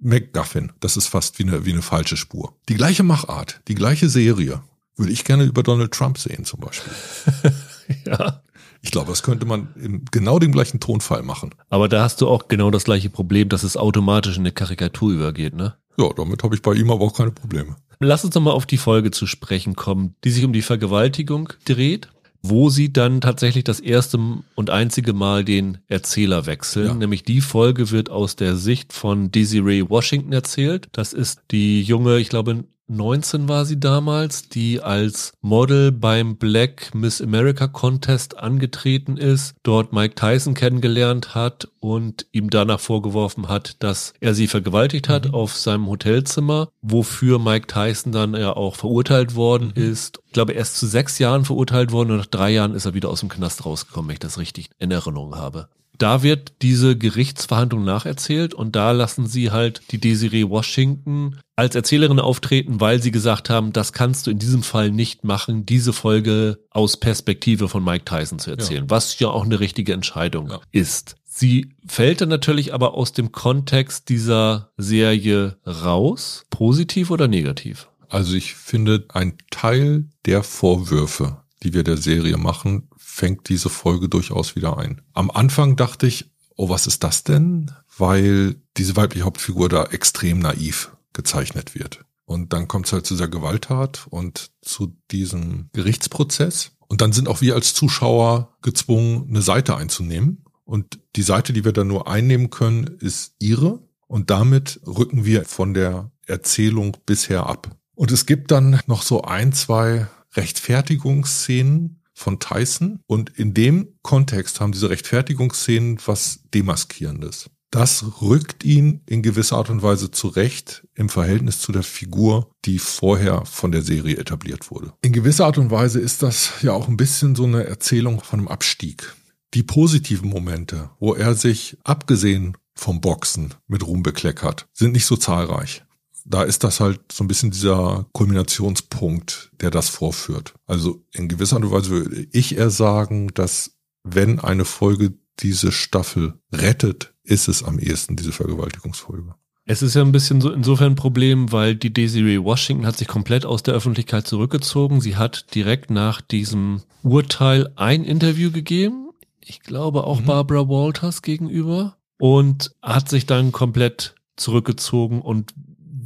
MacGuffin. Das ist fast wie eine, wie eine falsche Spur. Die gleiche Machart, die gleiche Serie würde ich gerne über Donald Trump sehen zum Beispiel. ja. Ich glaube, das könnte man in genau dem gleichen Tonfall machen. Aber da hast du auch genau das gleiche Problem, dass es automatisch in eine Karikatur übergeht, ne? Ja, damit habe ich bei ihm aber auch keine Probleme. Lass uns nochmal auf die Folge zu sprechen kommen, die sich um die Vergewaltigung dreht, wo sie dann tatsächlich das erste und einzige Mal den Erzähler wechseln. Ja. Nämlich die Folge wird aus der Sicht von Desiree Washington erzählt. Das ist die junge, ich glaube, 19 war sie damals, die als Model beim Black Miss America Contest angetreten ist, dort Mike Tyson kennengelernt hat und ihm danach vorgeworfen hat, dass er sie vergewaltigt hat mhm. auf seinem Hotelzimmer, wofür Mike Tyson dann ja auch verurteilt worden mhm. ist. Ich glaube, erst zu sechs Jahren verurteilt worden und nach drei Jahren ist er wieder aus dem Knast rausgekommen, wenn ich das richtig in Erinnerung habe. Da wird diese Gerichtsverhandlung nacherzählt und da lassen sie halt die Desiree Washington als Erzählerin auftreten, weil sie gesagt haben, das kannst du in diesem Fall nicht machen, diese Folge aus Perspektive von Mike Tyson zu erzählen, ja. was ja auch eine richtige Entscheidung ja. ist. Sie fällt dann natürlich aber aus dem Kontext dieser Serie raus, positiv oder negativ? Also ich finde, ein Teil der Vorwürfe, die wir der Serie machen, fängt diese Folge durchaus wieder ein. Am Anfang dachte ich, oh, was ist das denn? Weil diese weibliche Hauptfigur da extrem naiv gezeichnet wird. Und dann kommt es halt zu dieser Gewalttat und zu diesem Gerichtsprozess. Und dann sind auch wir als Zuschauer gezwungen, eine Seite einzunehmen. Und die Seite, die wir dann nur einnehmen können, ist ihre. Und damit rücken wir von der Erzählung bisher ab. Und es gibt dann noch so ein, zwei Rechtfertigungsszenen, von Tyson. Und in dem Kontext haben diese Rechtfertigungsszenen was Demaskierendes. Das rückt ihn in gewisser Art und Weise zurecht im Verhältnis zu der Figur, die vorher von der Serie etabliert wurde. In gewisser Art und Weise ist das ja auch ein bisschen so eine Erzählung von einem Abstieg. Die positiven Momente, wo er sich abgesehen vom Boxen mit Ruhm bekleckert, sind nicht so zahlreich da ist das halt so ein bisschen dieser Kulminationspunkt, der das vorführt. Also in gewisser Art und Weise würde ich eher sagen, dass wenn eine Folge diese Staffel rettet, ist es am ehesten diese Vergewaltigungsfolge. Es ist ja ein bisschen so insofern ein Problem, weil die Desiree Washington hat sich komplett aus der Öffentlichkeit zurückgezogen. Sie hat direkt nach diesem Urteil ein Interview gegeben. Ich glaube auch mhm. Barbara Walters gegenüber und hat sich dann komplett zurückgezogen und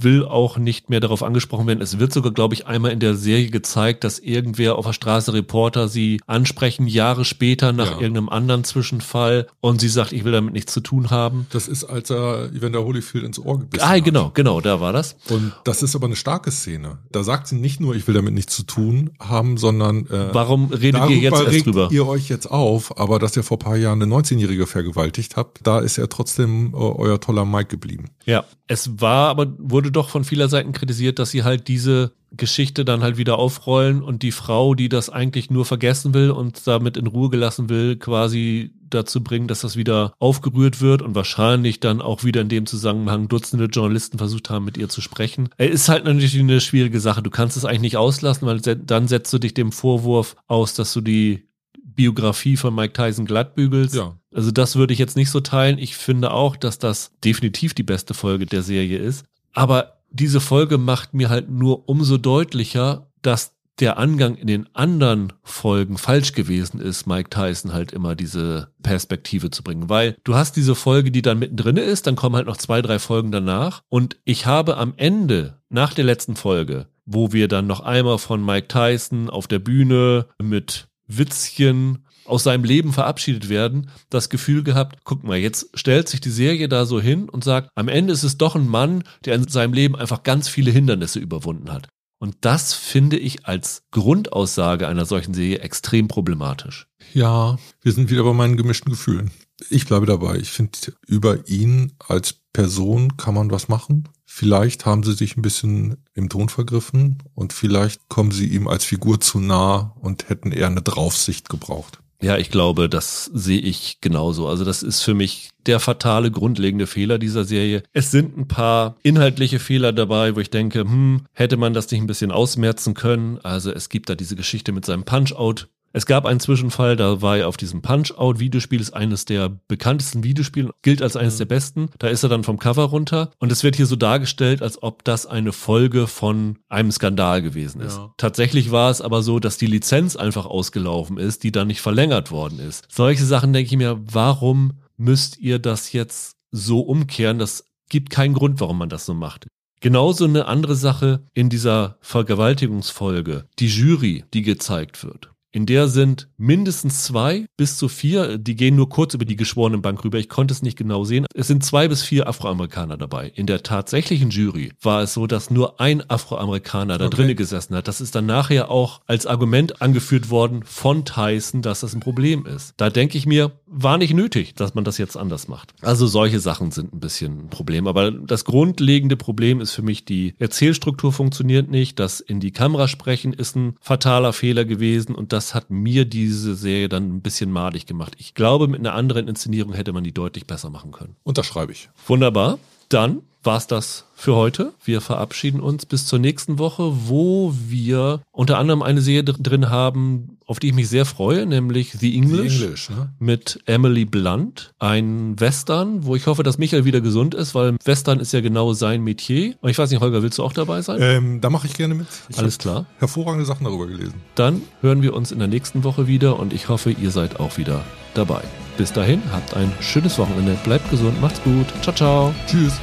will auch nicht mehr darauf angesprochen werden. Es wird sogar, glaube ich, einmal in der Serie gezeigt, dass irgendwer auf der Straße Reporter sie ansprechen, Jahre später nach ja. irgendeinem anderen Zwischenfall und sie sagt, ich will damit nichts zu tun haben. Das ist, als er Evander Holyfield ins Ohr gebissen Ah, genau, hat. genau, da war das. Und das ist aber eine starke Szene. Da sagt sie nicht nur, ich will damit nichts zu tun haben, sondern äh, Warum redet ihr jetzt erst drüber? ihr euch jetzt auf, aber dass ihr vor paar Jahren eine 19-Jährige vergewaltigt habt, da ist er trotzdem äh, euer toller Mike geblieben. Ja, es war aber, wurde wurde doch von vieler Seiten kritisiert, dass sie halt diese Geschichte dann halt wieder aufrollen und die Frau, die das eigentlich nur vergessen will und damit in Ruhe gelassen will, quasi dazu bringen, dass das wieder aufgerührt wird und wahrscheinlich dann auch wieder in dem Zusammenhang Dutzende Journalisten versucht haben, mit ihr zu sprechen. Er ist halt natürlich eine schwierige Sache. Du kannst es eigentlich nicht auslassen, weil dann setzt du dich dem Vorwurf aus, dass du die Biografie von Mike Tyson glattbügelst. Ja. Also das würde ich jetzt nicht so teilen. Ich finde auch, dass das definitiv die beste Folge der Serie ist. Aber diese Folge macht mir halt nur umso deutlicher, dass der Angang in den anderen Folgen falsch gewesen ist, Mike Tyson halt immer diese Perspektive zu bringen. Weil du hast diese Folge, die dann mittendrin ist, dann kommen halt noch zwei, drei Folgen danach. Und ich habe am Ende, nach der letzten Folge, wo wir dann noch einmal von Mike Tyson auf der Bühne mit Witzchen aus seinem Leben verabschiedet werden, das Gefühl gehabt, guck mal, jetzt stellt sich die Serie da so hin und sagt, am Ende ist es doch ein Mann, der in seinem Leben einfach ganz viele Hindernisse überwunden hat. Und das finde ich als Grundaussage einer solchen Serie extrem problematisch. Ja, wir sind wieder bei meinen gemischten Gefühlen. Ich bleibe dabei. Ich finde, über ihn als Person kann man was machen. Vielleicht haben sie sich ein bisschen im Ton vergriffen und vielleicht kommen sie ihm als Figur zu nah und hätten eher eine Draufsicht gebraucht. Ja, ich glaube, das sehe ich genauso. Also das ist für mich der fatale, grundlegende Fehler dieser Serie. Es sind ein paar inhaltliche Fehler dabei, wo ich denke, hm, hätte man das nicht ein bisschen ausmerzen können? Also es gibt da diese Geschichte mit seinem Punch-Out, es gab einen Zwischenfall, da war er auf diesem Punch-Out-Videospiel, ist eines der bekanntesten Videospiele, gilt als eines mhm. der besten. Da ist er dann vom Cover runter und es wird hier so dargestellt, als ob das eine Folge von einem Skandal gewesen ist. Ja. Tatsächlich war es aber so, dass die Lizenz einfach ausgelaufen ist, die dann nicht verlängert worden ist. Solche Sachen denke ich mir, warum müsst ihr das jetzt so umkehren? Das gibt keinen Grund, warum man das so macht. Genauso eine andere Sache in dieser Vergewaltigungsfolge, die Jury, die gezeigt wird. In der sind mindestens zwei bis zu vier, die gehen nur kurz über die geschworenen Bank rüber, ich konnte es nicht genau sehen. Es sind zwei bis vier Afroamerikaner dabei. In der tatsächlichen Jury war es so, dass nur ein Afroamerikaner da okay. drinnen gesessen hat. Das ist dann nachher auch als Argument angeführt worden von Tyson, dass das ein Problem ist. Da denke ich mir, war nicht nötig, dass man das jetzt anders macht. Also solche Sachen sind ein bisschen ein Problem. Aber das grundlegende Problem ist für mich, die Erzählstruktur funktioniert nicht. Das in die Kamera sprechen ist ein fataler Fehler gewesen und das das hat mir diese Serie dann ein bisschen madig gemacht. Ich glaube, mit einer anderen Inszenierung hätte man die deutlich besser machen können. Unterschreibe ich. Wunderbar. Dann war's das für heute. Wir verabschieden uns bis zur nächsten Woche, wo wir unter anderem eine Serie drin haben, auf die ich mich sehr freue, nämlich The English, The English ne? mit Emily Blunt. Ein Western, wo ich hoffe, dass Michael wieder gesund ist, weil Western ist ja genau sein Metier. Und ich weiß nicht, Holger, willst du auch dabei sein? Ähm, da mache ich gerne mit. Ich Alles klar. Hervorragende Sachen darüber gelesen. Dann hören wir uns in der nächsten Woche wieder und ich hoffe, ihr seid auch wieder dabei. Bis dahin, habt ein schönes Wochenende, bleibt gesund, macht's gut. Ciao, ciao. Tschüss.